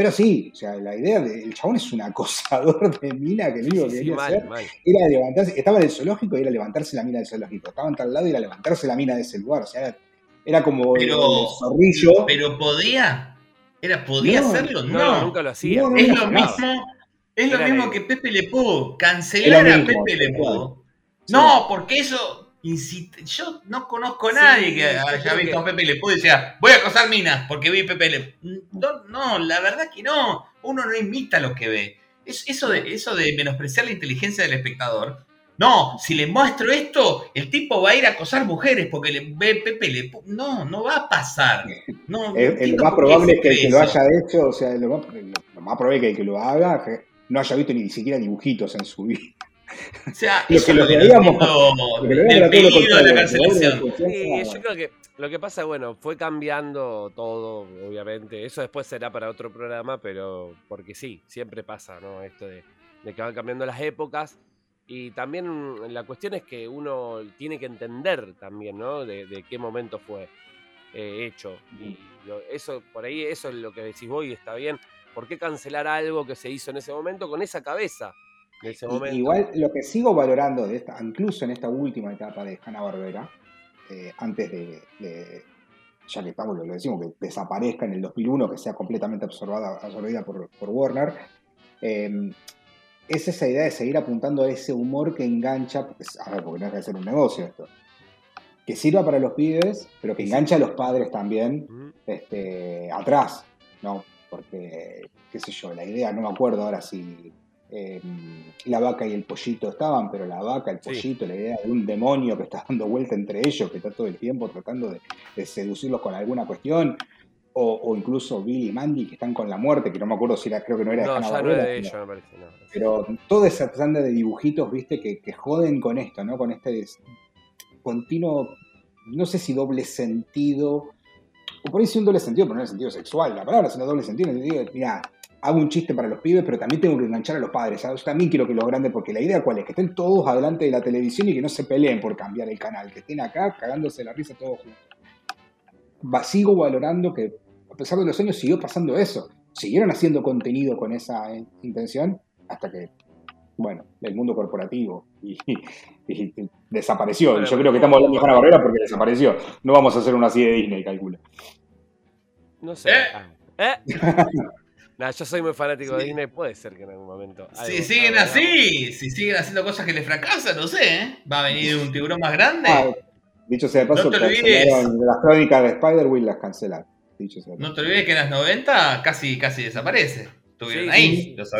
S1: Pero sí, o sea, la idea del chabón es un acosador de mina que lo único que quería hacer era levantarse. Estaba en el zoológico y era levantarse la mina del zoológico. Estaba en tal lado y era levantarse la mina de ese lugar. O sea, era era como
S2: pero, el zorrillo. Pero podía. Era, ¿Podía hacerlo? No,
S3: nunca lo hacía.
S2: es lo mismo, es lo mismo que Pepe Le Cancelar a Pepe Le No, porque eso. Yo no conozco a nadie que haya visto a Pepe Le y decía, voy a acosar minas porque vi Pepe Le no, no, la verdad que no. Uno no imita lo que ve. eso, de, eso de menospreciar la inteligencia del espectador no, si le muestro esto, el tipo va a ir a acosar mujeres porque le ve Pepe le no, no va a pasar. No,
S1: el, más probable es que el que lo haya hecho, o sea, lo más, probable es que el que lo haga no haya visto ni siquiera dibujitos en su vida.
S2: O sea, lo que lo veíamos el peligro de la cancelación.
S3: Sí, yo creo que lo que pasa, bueno, fue cambiando todo, obviamente. Eso después será para otro programa, pero porque sí, siempre pasa, ¿no? Esto de, de que van cambiando las épocas y también la cuestión es que uno tiene que entender también, ¿no? De, qué momento fue eh, hecho. Y eso, por ahí, eso es lo que decís vos y está bien. ¿Por qué cancelar algo que se hizo en ese momento con esa cabeza? Ese momento?
S1: Igual lo que sigo valorando de esta, incluso en esta última etapa de Hanna Barbera, eh, antes de, ya que estamos, lo decimos, que desaparezca en el 2001, que sea completamente absorbida, absorbida por, por Warner, eh, es esa idea de seguir apuntando a ese humor que engancha, pues, a ver, porque no es que hacer un negocio esto, que sirva para los pibes, pero que engancha a los padres también este, atrás, ¿no? Porque, qué sé yo, la idea, no me acuerdo ahora si em, la vaca y el pollito estaban, pero la vaca, el pollito, la idea de un demonio que está dando vuelta entre ellos, que está todo el tiempo tratando de seducirlos con alguna cuestión, o, incluso Billy y Mandy que están con la muerte, que no me acuerdo si era, creo que no era
S3: de
S1: no,
S3: no de ella, me parece,
S1: Pero toda esa tanda de dibujitos, viste, que, joden con esto, ¿no? Con este continuo, no sé si doble sentido, o por ahí sí un doble sentido, pero no en el sentido sexual, la palabra, sino doble sentido, en el sentido de, mira, hago un chiste para los pibes, pero también tengo que enganchar a los padres, ¿sabes? Yo también quiero que los grandes, porque la idea cuál es, que estén todos adelante de la televisión y que no se peleen por cambiar el canal, que estén acá cagándose la risa todos juntos sigo valorando que a pesar de los años siguió pasando eso. Siguieron haciendo contenido con esa eh, intención hasta que, bueno, el mundo corporativo y, *laughs* desapareció. yo creo que estamos hablando de Hanna Barbera porque desapareció. No vamos a hacer una así de Disney, calcula.
S3: No sé. ¿Eh? *laughs* Yo soy muy fanático de Disney, puede ser que en algún momento.
S2: Si siguen así, si siguen haciendo cosas que les fracasan, no sé, ¿eh? Va a venir un tiburón más grande. Ah,
S1: Dicho sea de paso, no las crónicas de Spider-Man las cancelaron.
S2: no te olvides que en las 90 casi, casi desaparece. Estuvieron ahí, los,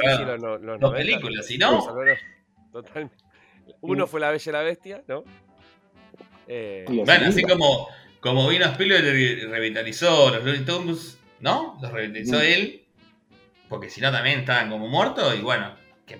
S2: dos películas, ¿sí no?
S3: Uno fue La Bella y la Bestia, ¿no?
S2: Eh, bueno, así como, como vino Spielberg y revitalizó los Looney Tunes, ¿no? Los revitalizó él. Porque si no también estaban como muertos y bueno, que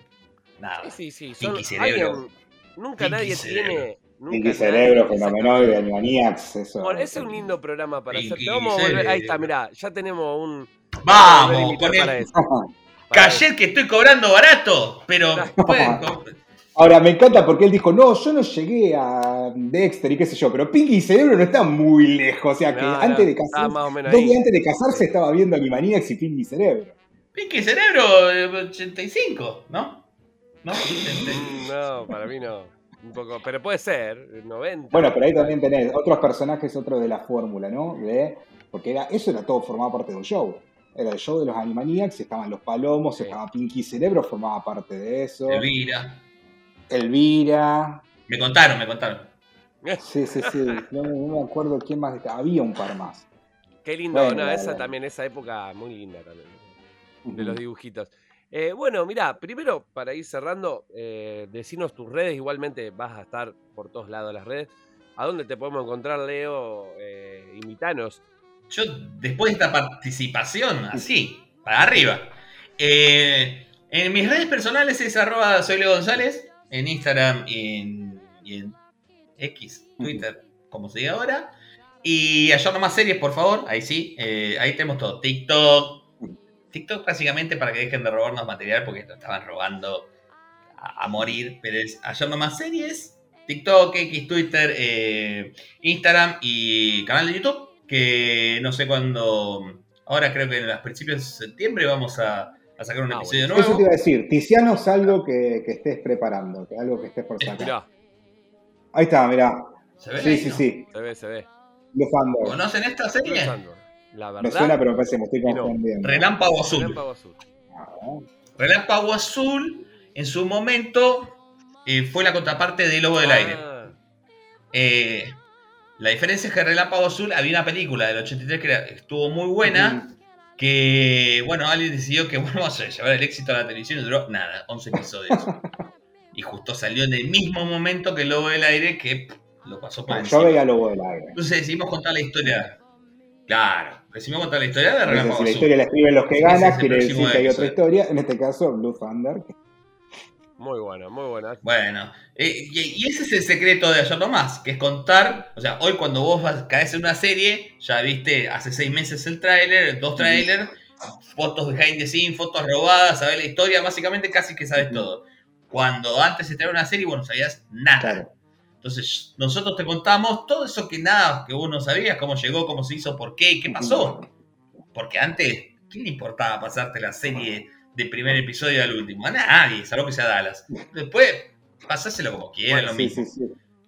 S2: nada.
S3: Sí, sí, sí. Cerebro. nunca nadie tiene.
S1: Nunca Pinky Cerebro, Fenomenoide, Animaniacs, eso.
S3: Bueno, ese es un lindo programa para hacer. Vamos a volver. Ahí está, mirá, ya tenemos un.
S2: Vamos, con *laughs* el. Que estoy cobrando barato, pero *laughs* *laughs*
S1: Ahora, me encanta porque él dijo, no, yo no llegué a Dexter y qué sé yo, pero Pinky y Cerebro no están muy lejos. O sea que antes, de casarse, dos días antes de casarse estaba viendo Animaniacs y Pinky y Cerebro.
S2: Pinky Cerebro, 85, ¿no?
S3: ¿No? Mm, no, para mí no. Un poco, pero puede ser, 90.
S1: Bueno, pero ahí también tenés otros personajes, otros de la fórmula, ¿no? De, porque era, eso era todo, formaba parte de un show. Era el show de los Animaniacs, estaban los palomos, estaba Pinky Cerebro, formaba parte de eso.
S2: Elvira.
S1: Elvira.
S2: Me contaron, me contaron.
S1: Sí, sí, sí. No, me acuerdo quién más. Había un par más.
S3: Qué lindo, no, esa también, esa época muy linda también de los dibujitos. Eh, bueno, mira, primero para ir cerrando, eh, decinos tus redes, igualmente vas a estar por todos lados las redes. ¿A dónde te podemos encontrar, Leo? Eh, invitanos.
S2: Yo, después de esta participación, así, para arriba. Eh, en mis redes personales es arroba soy Leo González, en Instagram y en, X, Twitter, como se diga ahora. Y allá nomás series, por favor, ahí sí, ahí tenemos todo. TikTok, TikTok básicamente para que dejen de robarnos material porque lo estaban robando a, morir, pero es allá más series, TikTok, X, Twitter, eh, Instagram y canal de YouTube, que no sé cuándo, ahora creo que en los principios de septiembre vamos a, sacar un ah, episodio nuevo.
S1: Eso te iba a decir, Tiziano es algo que, estés preparando, que algo que estés por sacar. Ahí está, mirá. ¿Se ve? Sí, sí, sí.
S3: Se ve, se ve.
S2: ¿Conocen esta serie?
S3: La verdad.
S1: Me suena, pero me parece que me estoy confundiendo.
S2: Relámpago Azul. Relámpago Azul. Relámpago Azul, en su momento, eh, fue la contraparte de Lobo del Aire. Ah. Eh, la diferencia es que Relámpago Azul había una película del 83 que estuvo muy buena. Que, bueno, alguien decidió que, *laughs* bueno, vamos a llevar el éxito a la televisión y duró nada, 11 episodios. *laughs* y justo salió en el mismo momento que Lobo del Aire, que lo pasó por
S1: ah, Yo veía Lobo del Aire.
S2: Entonces decidimos contar la historia. Claro, Decimos contar la historia de
S1: Relámpago Si la historia la escriben los que *laughs* ganan, quiere decir que hay otra historia. En este caso, Blue Thunder.
S3: Muy buena, muy buena.
S2: Bueno, eh, y, ese es el secreto de Ayer Nomás, que es contar, o sea, hoy cuando vos caes en una serie, ya viste hace seis meses el tráiler, dos trailers, fotos de behind the scene, fotos robadas, sabes la historia, básicamente casi que sabes todo. Cuando antes se traía una serie, bueno, no sabías nada. Entonces, nosotros te contamos todo eso que nada, que vos no sabías, cómo llegó, cómo se hizo, por qué y qué pasó. Porque antes, ¿quién le importaba pasarte la serie de primer episodio al último? A nadie, salvo que sea Dallas. Después, pasáselo como quieras, lo mismo.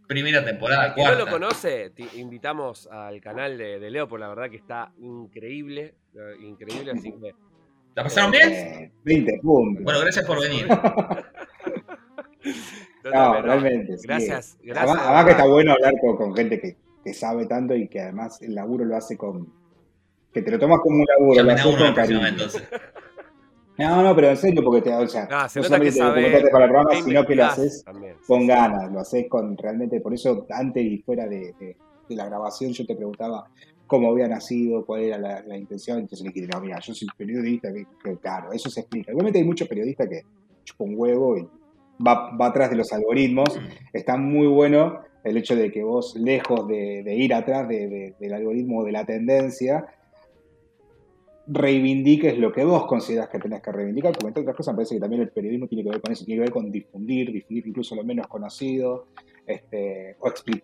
S2: Primera temporada,
S3: Para no lo conoce, te invitamos al canal de, Leo, por la verdad que está increíble. Eh, increíble, así que.
S2: ¿La pasaron bien?
S1: 20 puntos.
S2: Bueno, gracias por venir. *laughs*
S1: No, realmente.
S3: Gracias, gracias.
S1: Además, que está bueno hablar con, gente que, sabe tanto y que además el laburo lo hace con. que te lo tomas como un laburo, lo haces con cariño. No, no, pero en serio, porque te, o sea, no, solamente te documentaste para el programa, sino que lo haces con ganas, lo haces con realmente, por eso antes y fuera de, la grabación yo te preguntaba cómo había nacido, cuál era la, intención, entonces le dije, no, mira, yo soy periodista, que, claro, eso se explica. Obviamente hay muchos periodistas que chupan huevo y va, atrás de los algoritmos. Está muy bueno el hecho de que vos, lejos de, ir atrás del algoritmo o de la tendencia, reivindiques lo que vos consideras que tenés que reivindicar, porque entre otras cosas me parece que también el periodismo tiene que ver con eso, tiene que ver con difundir, difundir incluso lo menos conocido, este,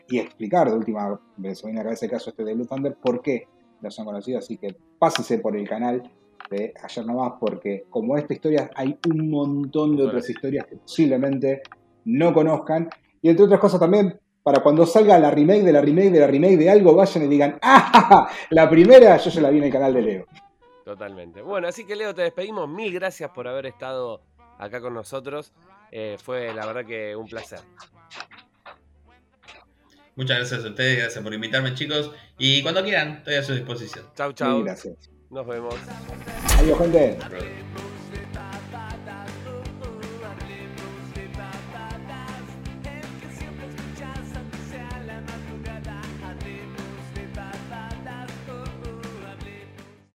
S1: y explicar de última, vez, me viene a cabeza el caso este de Blue Thunder, por qué no son conocidos, así que pásese por el canal de ayer nomás, porque como esta historia hay un montón de otras historias que posiblemente no conozcan. Y entre otras cosas también, para cuando salga la remake de la remake de la remake de algo, vayan y digan, ¡ah! La primera yo se la vi en el canal de Leo.
S3: Totalmente. Bueno, así que Leo, te despedimos. Mil gracias por haber estado acá con nosotros. Eh, fue la verdad que un placer.
S2: Muchas gracias a ustedes, gracias por invitarme chicos. Y cuando quieran, estoy a su disposición.
S3: Chau, chau.
S1: gracias.
S3: Nos vemos.
S1: Adiós, gente.